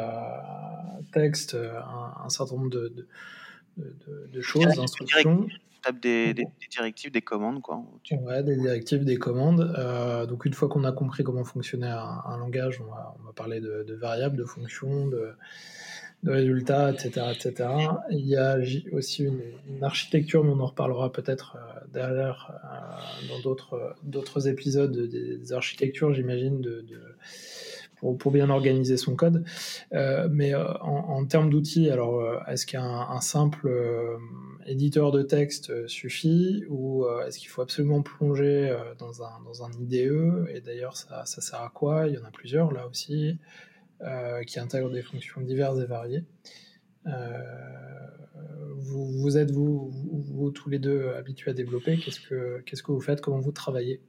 texte un, certain nombre de, de, de, choses, d'instructions tape des, directives, des commandes, quoi. Ouais, des directives, des commandes. Euh, donc une fois qu'on a compris comment fonctionnait un, langage, on va, on va parler de, variables, de fonctions, de, résultats, etc., etc. Il y a aussi une, architecture, mais on en reparlera peut-être euh, derrière euh, dans d'autres épisodes des, architectures, j'imagine, de pour, bien organiser son code. Euh, mais euh, en, termes d'outils, alors euh, est-ce qu'un simple éditeur de texte suffit ou est-ce qu'il faut absolument plonger dans, un, IDE Et d'ailleurs, ça, sert à quoi? Il y en a plusieurs là aussi qui intègrent des fonctions diverses et variées. vous, êtes vous, vous, tous les deux habitués à développer. Qu'est-ce que qu'est-ce que vous faites? Comment vous travaillez?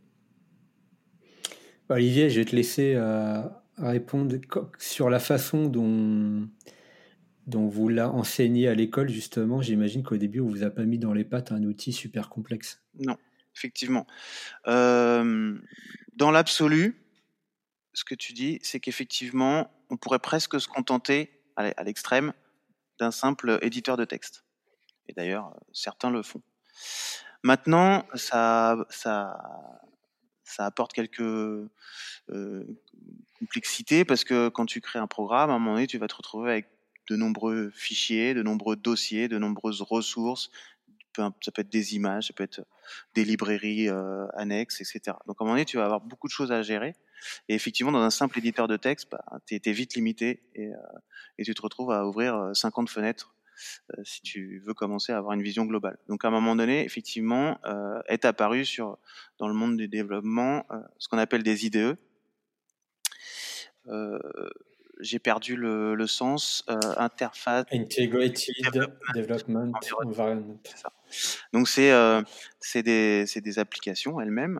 Olivier, je vais te laisser répondre sur la façon dont, dont vous l'a enseigné à l'école, justement. J'imagine qu'au début, on vous a pas mis dans les pattes un outil super complexe. Non, effectivement. Euh, dans l'absolu, ce que tu dis, c'est qu'effectivement, on pourrait presque se contenter, à l'extrême, d'un simple éditeur de texte. Et d'ailleurs, certains le font. Maintenant, ça, ça, ça apporte quelques euh, complexité parce que quand tu crées un programme, à un moment donné, tu vas te retrouver avec de nombreux fichiers, de nombreux dossiers, de nombreuses ressources. Ça peut être des images, ça peut être des librairies euh, annexes, etc. Donc à un moment donné, tu vas avoir beaucoup de choses à gérer. Et effectivement, dans un simple éditeur de texte, bah, tu es, vite limité et, euh, et, tu te retrouves à ouvrir 50 euh, fenêtres si tu veux commencer à avoir une vision globale. Donc à un moment donné, effectivement, est apparu dans le monde du développement ce qu'on appelle des IDE, j'ai perdu le, le sens. Euh, interface. Integrated Development, Environment. Donc c'est euh, des, des applications elles-mêmes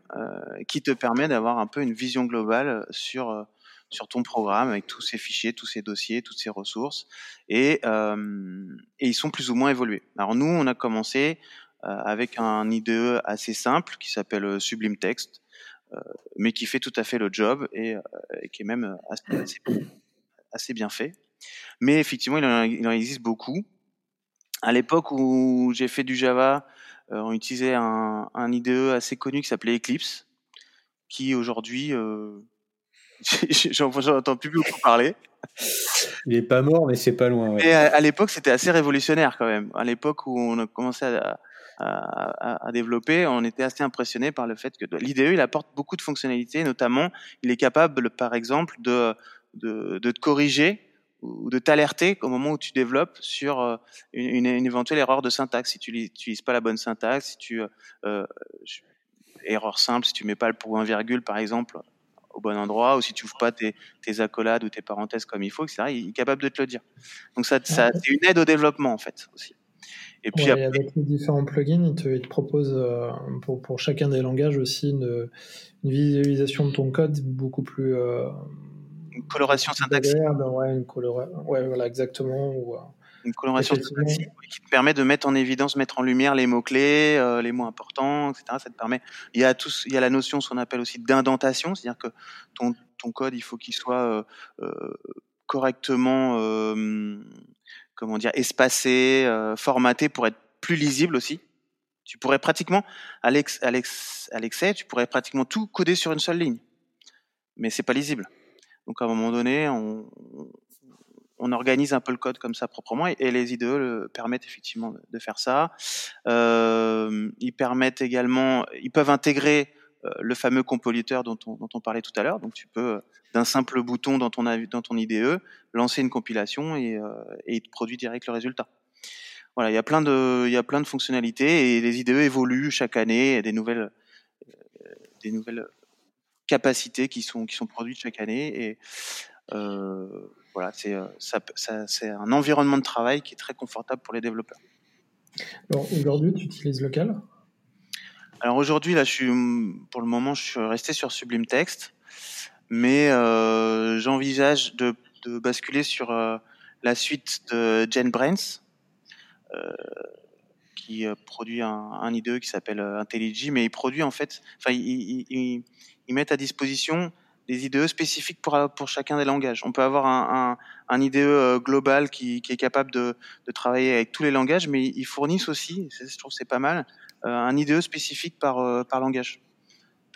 qui te permettent d'avoir un peu une vision globale sur sur ton programme avec tous ces fichiers, tous ces dossiers, toutes ces ressources, et, euh, et ils sont plus ou moins évolués. Alors nous, on a commencé euh, avec un IDE assez simple qui s'appelle Sublime Text, euh, mais qui fait tout à fait le job et, euh, qui est même assez, bien fait. Mais effectivement, il en, existe beaucoup. À l'époque où j'ai fait du Java, euh, on utilisait un, IDE assez connu qui s'appelait Eclipse, qui aujourd'hui, [LAUGHS] j'en entends plus beaucoup parler. Il est pas mort, mais c'est pas loin. Et à, à l'époque, c'était assez révolutionnaire quand même. À l'époque où on a commencé à, à, développer, on était assez impressionné par le fait que l'IDE, il apporte beaucoup de fonctionnalités, notamment, il est capable, par exemple, de, de, de te corriger ou de t'alerter au moment où tu développes sur euh, une, une, éventuelle erreur de syntaxe. Si tu n'utilises pas la bonne syntaxe, si tu euh, erreur simple, si tu mets pas le point virgule par exemple au bon endroit, ou si tu ouvres pas tes, tes accolades ou tes parenthèses comme il faut, etc. Il est capable de te le dire. Donc ça, ça c'est une aide au développement en fait aussi. Et puis après... avec les différents plugins, ils te, ils te proposent euh, pour, pour, chacun des langages aussi une, une, visualisation de ton code beaucoup plus euh, une coloration syntaxique. Ouais, une colora... ouais, voilà, exactement. Ou, euh, une coloration syntaxique qui te permet de mettre en évidence, mettre en lumière les mots-clés, euh, les mots importants, etc. Ça te permet. Il y a, il y a la notion, ce qu'on appelle aussi d'indentation, c'est-à-dire que ton, ton code, il faut qu'il soit correctement, comment dire, espacé, euh, formaté pour être plus lisible aussi. Tu pourrais pratiquement, Alex, Alexei, tu pourrais pratiquement tout coder sur une seule ligne, mais c'est pas lisible. Donc à un moment donné, on, organise un peu le code comme ça proprement et, les IDE le permettent effectivement de, faire ça. Euh, ils permettent également, ils peuvent intégrer le fameux compilateur dont on, parlait tout à l'heure. Donc tu peux d'un simple bouton dans ton IDE lancer une compilation et, euh, il te produit direct le résultat. Voilà, il y a plein de il y a plein de fonctionnalités et les IDE évoluent chaque année, il y a des nouvelles euh, des nouvelles capacités qui sont qui sont produites chaque année et euh, voilà, c'est euh, ça, un environnement de travail qui est très confortable pour les développeurs. Alors aujourd'hui, tu utilises lequel? Alors aujourd'hui, là, suis pour le moment, je suis resté sur Sublime Text, mais euh, j'envisage de, basculer sur euh, la suite de JetBrains, euh, qui euh, produit un, IDE qui s'appelle IntelliJ, mais il produit en fait, enfin, ils il, il, mettent à disposition des IDE spécifiques pour, pour chacun des langages. On peut avoir un, un, IDE global qui, qui, est capable de, de, travailler avec tous les langages, mais ils fournissent aussi, je trouve c'est pas mal, un IDE spécifique par, euh, par langage.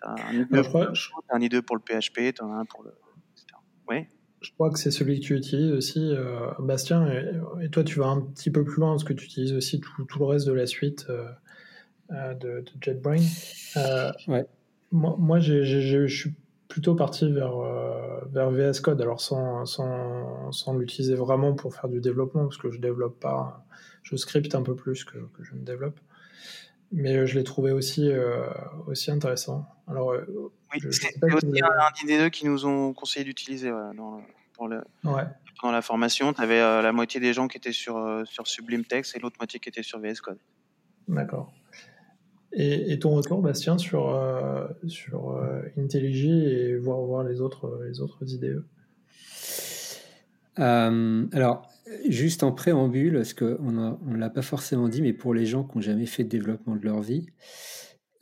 Un IDE, je crois, un IDE pour le PHP, tu as un pour le... Oui je crois que c'est celui que tu utilises aussi, euh, Bastien. Et, et, toi, tu vas un petit peu plus loin parce que tu utilises aussi tout, tout le reste de la suite euh, de, de, JetBrains. Euh, ouais. Moi, moi je suis plutôt parti vers, euh, vers VS Code, alors sans, sans, sans l'utiliser vraiment pour faire du développement, parce que je développe pas, je scripte un peu plus que, que je ne développe. Mais euh, je l'ai trouvé aussi, euh, aussi intéressant. Alors, euh, oui, c'est aussi un, des deux qui nous ont conseillé d'utiliser voilà, dans, pour le, ouais. pendant la formation. Tu avais euh, la moitié des gens qui étaient sur, euh, sur Sublime Text et l'autre moitié qui était sur VS Code. D'accord. Et, et, ton retour, Bastien, sur, euh, sur euh, IntelliJ et voir, voir les, autres, les autres IDE euh, Alors, juste en préambule, parce qu'on ne l'a pas forcément dit, mais pour les gens qui n'ont jamais fait de développement de leur vie,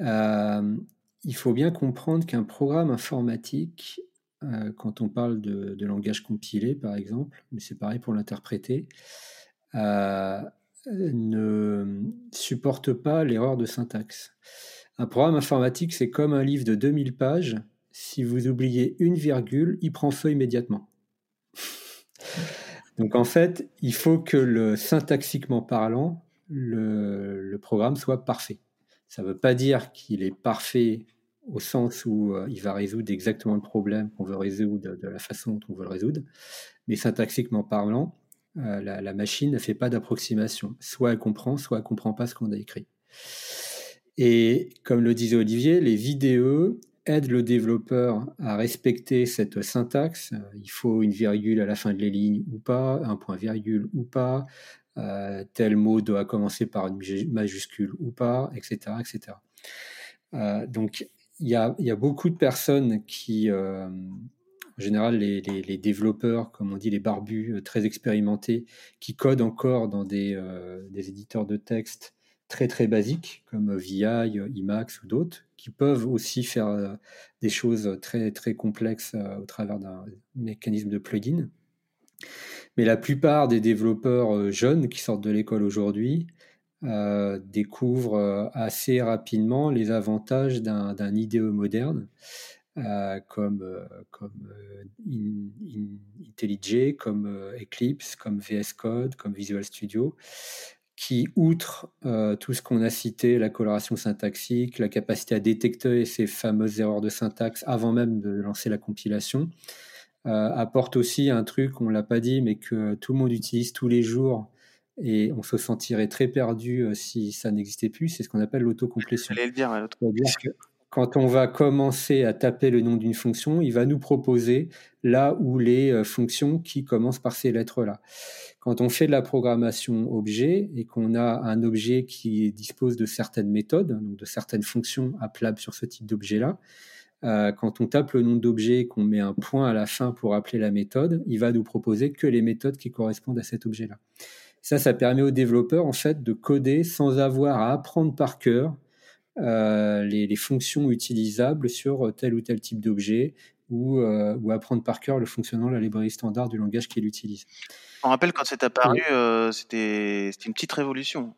euh, il faut bien comprendre qu'un programme informatique, euh, quand on parle de, langage compilé, par exemple, mais c'est pareil pour l'interpréter, euh, ne supporte pas l'erreur de syntaxe. Un programme informatique, c'est comme un livre de 2000 pages. Si vous oubliez une virgule, il prend feu immédiatement. Donc en fait, il faut que le syntaxiquement parlant, le, programme soit parfait. Ça ne veut pas dire qu'il est parfait au sens où euh, il va résoudre exactement le problème qu'on veut résoudre de, la façon dont on veut le résoudre, mais syntaxiquement parlant, euh, la, la, machine ne fait pas d'approximation. Soit elle comprend, soit elle comprend pas ce qu'on a écrit. Et comme le disait Olivier, les vidéos aident le développeur à respecter cette syntaxe. Euh, il faut une virgule à la fin de les lignes ou pas, un point virgule ou pas, euh, tel mot doit commencer par une majuscule ou pas, etc. etc. Euh, donc il y a, beaucoup de personnes qui, en général, les, développeurs, comme on dit, les barbus très expérimentés, qui codent encore dans des, éditeurs de texte très très basiques, comme VI, Emacs ou d'autres, qui peuvent aussi faire euh, des choses très très complexes au travers d'un mécanisme de plugin. Mais la plupart des développeurs jeunes qui sortent de l'école aujourd'hui euh, découvrent assez rapidement les avantages d'un IDE moderne euh, comme, euh, comme euh, in, in, IntelliJ, comme euh, Eclipse, comme VS Code, comme Visual Studio, qui, outre euh, tout ce qu'on a cité, la coloration syntaxique, la capacité à détecter ces fameuses erreurs de syntaxe avant même de lancer la compilation, apporte aussi un truc, on l'a pas dit, mais que tout le monde utilise tous les jours et on se sentirait très perdu si ça n'existait plus, c'est ce qu'on appelle l'autocomplétion. le dire, quand on va commencer à taper le nom d'une fonction, il va nous proposer là où les fonctions qui commencent par ces lettres-là. Quand on fait de la programmation objet et qu'on a un objet qui dispose de certaines méthodes, donc de certaines fonctions appelables sur ce type d'objet-là, euh, quand on tape le nom d'objet, qu'on met un point à la fin pour appeler la méthode, il va nous proposer que les méthodes qui correspondent à cet objet-là. Ça, ça permet aux développeurs en fait de coder sans avoir à apprendre par cœur euh, les, fonctions utilisables sur tel ou tel type d'objet ou, euh, ou apprendre par cœur le fonctionnement de la librairie standard du langage qu'il utilise. On rappelle quand c'est apparu, euh, c'était une petite révolution.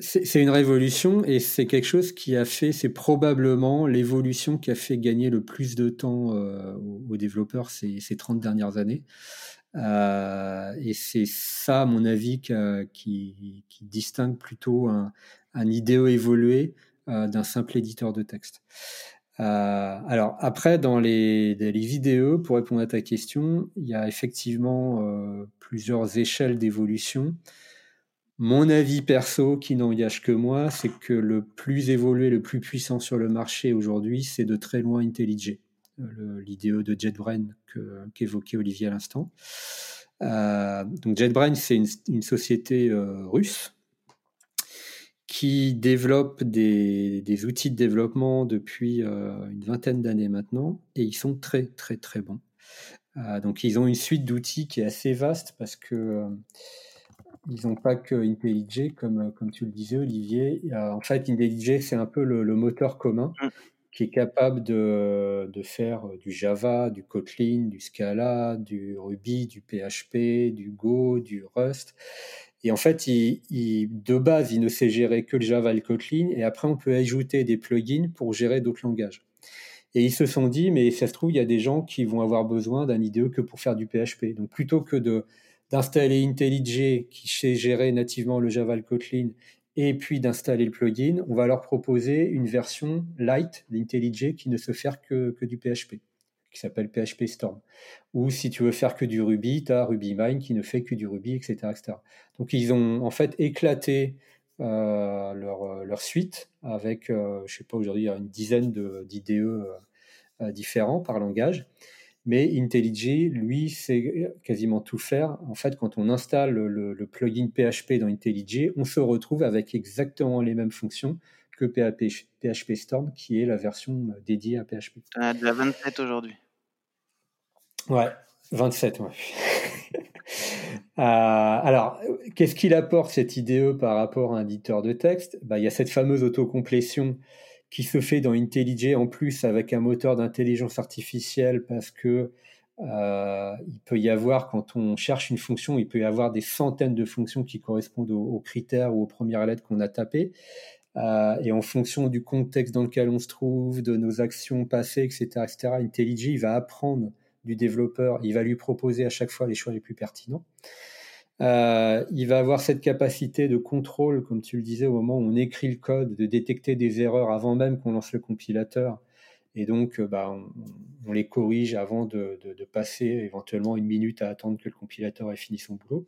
C'est une révolution et c'est quelque chose qui a fait, c'est probablement l'évolution qui a fait gagner le plus de temps euh, aux, développeurs ces, ces, 30 dernières années. Euh, et c'est ça, à mon avis, qui, qui, distingue plutôt un, un idéo évolué d'un simple éditeur de texte. Euh, alors après, dans les, vidéos, pour répondre à ta question, il y a effectivement euh, plusieurs échelles d'évolution. Mon avis perso, qui n'engage que moi, c'est que le plus évolué, le plus puissant sur le marché aujourd'hui, c'est de très loin IntelliJ, euh, l'IDE de JetBrain qu'évoquait Olivier à l'instant. donc JetBrain, c'est une, société russe qui développe des, outils de développement depuis euh, une vingtaine d'années maintenant, et ils sont très très très bons. Euh, donc ils ont une suite d'outils qui est assez vaste parce que euh, ils n'ont pas que IntelliJ, comme, comme tu le disais Olivier. en fait, IntelliJ, c'est un peu le, moteur commun mm. qui est capable de, de, faire du Java, du Kotlin, du Scala, du Ruby, du PHP, du Go, du Rust. Et en fait, de base, il ne sait gérer que le Java et le Kotlin, et après, on peut ajouter des plugins pour gérer d'autres langages. Et ils se sont dit, mais ça se trouve, il y a des gens qui vont avoir besoin d'un IDE que pour faire du PHP. Donc, plutôt que d'installer IntelliJ qui sait gérer nativement le Java et le Kotlin, et puis d'installer le plugin, on va leur proposer une version light d'IntelliJ qui ne se fait que, que du PHP qui s'appelle PHP Storm. Ou si tu veux faire que du Ruby, tu as RubyMine qui ne fait que du Ruby, etc., etc. Donc ils ont en fait éclaté euh, leur, euh, leur, suite avec, euh, je sais pas, aujourd'hui, une dizaine d'IDE euh, différents par langage. Mais IntelliJ, lui, sait quasiment tout faire. En fait, quand on installe le, le plugin PHP dans IntelliJ, on se retrouve avec exactement les mêmes fonctions que PHP, Storm, qui est la version dédiée à PHP. Ah, de la 27 aujourd'hui. Ouais, 27, ouais. [LAUGHS] Euh, alors, qu'est-ce qu'il apporte cette IDE par rapport à un éditeur de texte? Bah, Il y a cette fameuse autocomplétion qui se fait dans IntelliJ en plus avec un moteur d'intelligence artificielle parce que euh, il peut y avoir, quand on cherche une fonction, il peut y avoir des centaines de fonctions qui correspondent aux, critères ou aux premières lettres qu'on a tapées. Euh, et en fonction du contexte dans lequel on se trouve, de nos actions passées, etc., etc., IntelliJ va apprendre du développeur, il va lui proposer à chaque fois les choix les plus pertinents. Euh, il va avoir cette capacité de contrôle, comme tu le disais, au moment où on écrit le code, de détecter des erreurs avant même qu'on lance le compilateur. Et donc, euh, bah, on, les corrige avant de, passer éventuellement une minute à attendre que le compilateur ait fini son boulot.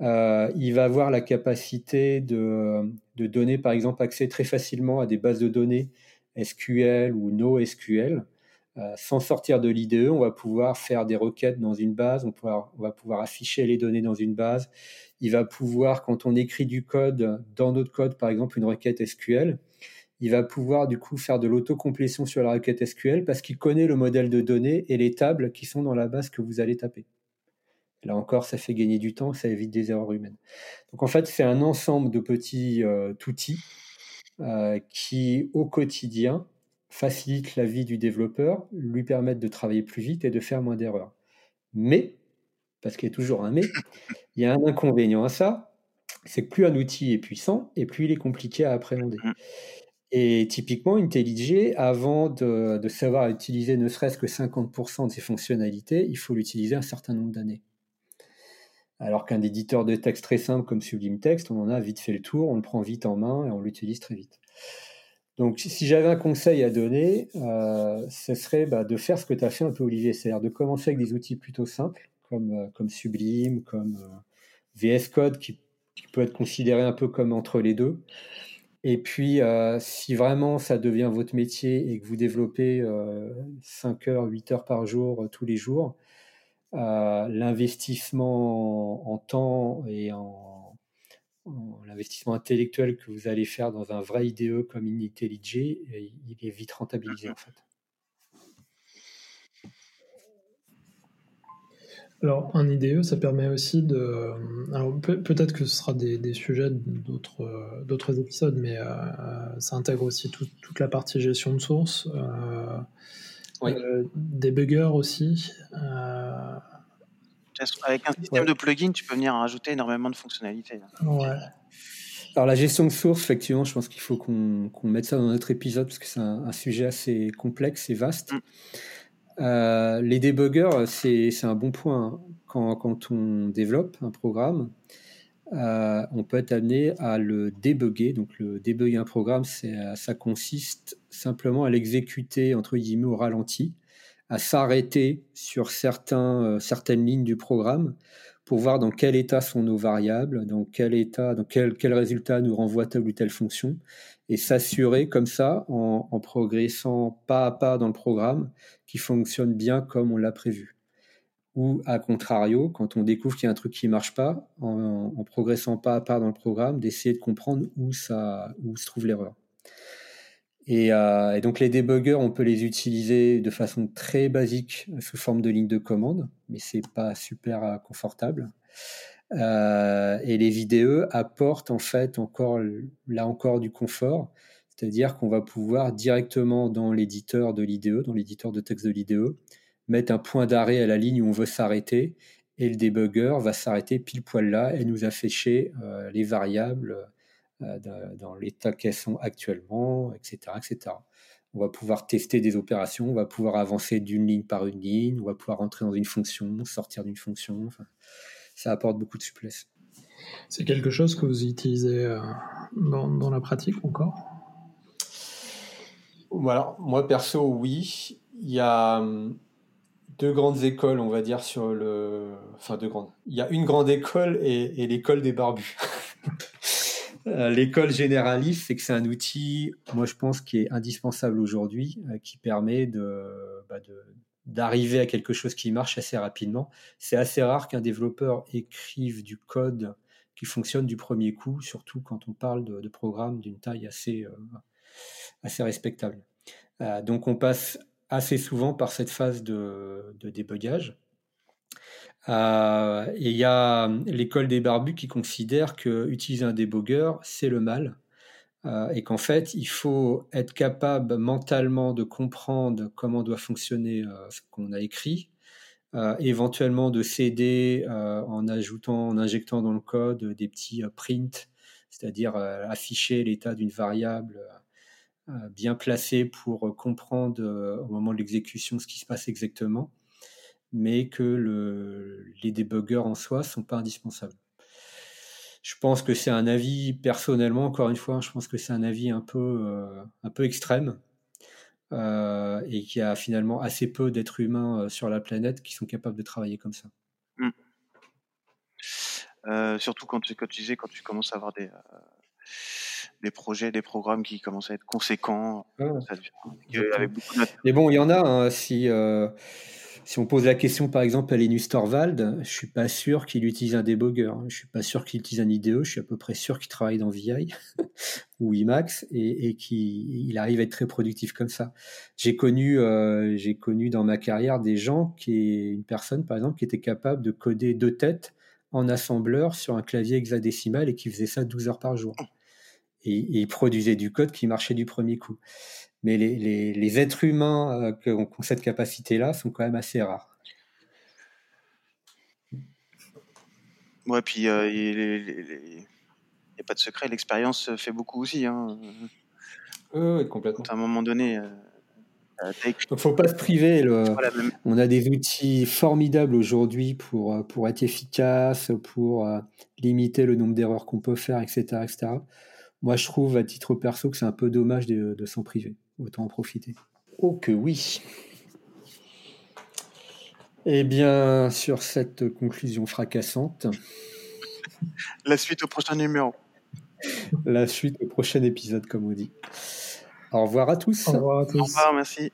Euh, il va avoir la capacité de, donner, par exemple, accès très facilement à des bases de données SQL ou NoSQL. Euh, sans sortir de l'IDE, on va pouvoir faire des requêtes dans une base, on, on, va pouvoir afficher les données dans une base. Il va pouvoir, quand on écrit du code dans notre code, par exemple une requête SQL, il va pouvoir du coup faire de l'autocomplétion sur la requête SQL parce qu'il connaît le modèle de données et les tables qui sont dans la base que vous allez taper. Là encore, ça fait gagner du temps, ça évite des erreurs humaines. Donc en fait, c'est un ensemble de petits euh, outils euh, qui, au quotidien, facilitent la vie du développeur, lui permettent de travailler plus vite et de faire moins d'erreurs. Mais, parce qu'il y a toujours un mais, il y a un inconvénient à ça, c'est que plus un outil est puissant et plus il est compliqué à appréhender. Mmh. Et typiquement, IntelliJ, avant de, de savoir utiliser ne serait-ce que 50% de ses fonctionnalités, il faut l'utiliser un certain nombre d'années. Alors qu'un éditeur de texte très simple comme Sublime Text, on en a vite fait le tour, on le prend vite en main et on l'utilise très vite. Donc, si j'avais un conseil à donner, euh, ce serait bah, de faire ce que tu as fait un peu, Olivier, c'est-à-dire de commencer avec des outils plutôt simples, comme, euh, comme Sublime, comme VS Code, qui, peut être considéré un peu comme entre les deux. Et puis, si vraiment ça devient votre métier et que vous développez 5 heures, 8 heures par jour, tous les jours, l'investissement en, temps et en, l'investissement intellectuel que vous allez faire dans un vrai IDE comme IntelliJ, il est vite rentabilisé en fait. Alors, un IDE, ça permet aussi de. Alors, peut-être que ce sera des, sujets d'autres épisodes, mais euh, ça intègre aussi toute la partie gestion de source. Euh, euh, des buggers aussi. Euh, avec un système de plugin, tu peux venir rajouter énormément de fonctionnalités. Alors la gestion de source, effectivement, je pense qu'il faut qu'on mette ça dans notre épisode parce que c'est un, sujet assez complexe et vaste. Mm. Euh, les débuggers, c'est un bon point. Quand, quand, on développe un programme, euh, on peut être amené à le débugger. Donc, le débugger un programme, euh, ça consiste simplement à l'exécuter entre guillemets au ralenti, à s'arrêter sur certains, euh, certaines lignes du programme pour voir dans quel état sont nos variables, dans quel état, dans quel, quel résultat nous renvoie telle ou telle fonction, et s'assurer comme ça, en, en progressant pas à pas dans le programme, qu'il fonctionne bien comme on l'a prévu ou à contrario, quand on découvre qu'il y a un truc qui marche pas, en, progressant pas à pas dans le programme, d'essayer de comprendre où, ça, où se trouve l'erreur. Euh, et, donc les débuggers, on peut les utiliser de façon très basique sous forme de ligne de commande, mais c'est pas super euh, confortable. Euh, et les IDE apportent en fait encore là encore du confort, c'est-à-dire qu'on va pouvoir directement dans l'éditeur de l'IDE, dans l'éditeur de texte de l'IDE, mettre un point d'arrêt à la ligne où on veut s'arrêter et le debugger va s'arrêter pile poil là et nous afficher euh, les variables euh, dans l'état qu'elles sont actuellement, etc., etc. On va pouvoir tester des opérations, on va pouvoir avancer d'une ligne par une ligne, on va pouvoir entrer dans une fonction, sortir d'une fonction. ça apporte beaucoup de souplesse. C'est quelque chose que vous utilisez euh, dans, dans, la pratique encore? Voilà, Moi perso, oui. Il y a hum, deux grandes écoles, on va dire, sur le. Enfin, deux grandes. Il y a une grande école et, l'école des barbus. [LAUGHS] Euh, l'école généraliste, c'est que c'est un outil, moi je pense, qui est indispensable aujourd'hui, euh, qui permet bah, de, d'arriver à quelque chose qui marche assez rapidement. C'est assez rare qu'un développeur écrive du code qui fonctionne du premier coup, surtout quand on parle de, programmes d'une taille assez, euh, assez respectable. donc on passe assez souvent par cette phase de, de débugage. Euh, et il y a l'école des barbus qui considère que utiliser un débugger, c'est le mal. Euh, et qu'en fait, il faut être capable mentalement de comprendre comment doit fonctionner euh, ce qu'on a écrit, éventuellement de s'aider en ajoutant, en injectant dans le code des petits prints, c'est-à-dire afficher l'état d'une variable euh, bien placé pour euh, comprendre euh, au moment de l'exécution ce qui se passe exactement, mais que le, les débuggers en soi sont pas indispensables. Je pense que c'est un avis personnellement, encore une fois, je pense que c'est un avis un peu, un peu extrême et qu'il y a finalement assez peu d'êtres humains sur la planète qui sont capables de travailler comme ça. Mmh. surtout quand tu, quand tu disais, quand tu commences à avoir des, des projets, des programmes qui commencent à être conséquents. Mais bon, il y en a. Hein, si, euh, si on pose la question, par exemple, à Linus Torvald, je suis pas sûr qu'il utilise un debugger. Hein. Je suis pas sûr qu'il utilise un IDE. Je suis à peu près sûr qu'il travaille dans VI [LAUGHS] ou Emacs et, et qu'il arrive à être très productif comme ça. J'ai connu, euh, j'ai connu dans ma carrière des gens qui, une personne, par exemple, qui était capable de coder deux têtes en assembleur sur un clavier hexadécimal et qui faisait ça 12 heures par jour et, il produisait du code qui marchait du premier coup. Mais les, êtres humains euh, qui ont cette capacité-là sont quand même assez rares. Ouais, puis euh, il n'y a pas de secret, l'expérience fait beaucoup aussi. Hein. Oui, complètement. À un moment donné, euh, il ne faut pas se priver. On a des outils formidables aujourd'hui pour, pour être efficace, pour limiter le nombre d'erreurs qu'on peut faire, etc., etc moi, je trouve à titre perso que c'est un peu dommage de, de s'en priver. Autant en profiter. Oh que oui. Eh bien, sur cette conclusion fracassante. [LAUGHS] La suite au prochain numéro. La suite au prochain épisode, comme on dit. Au revoir à tous. Au revoir à tous. Au revoir, merci.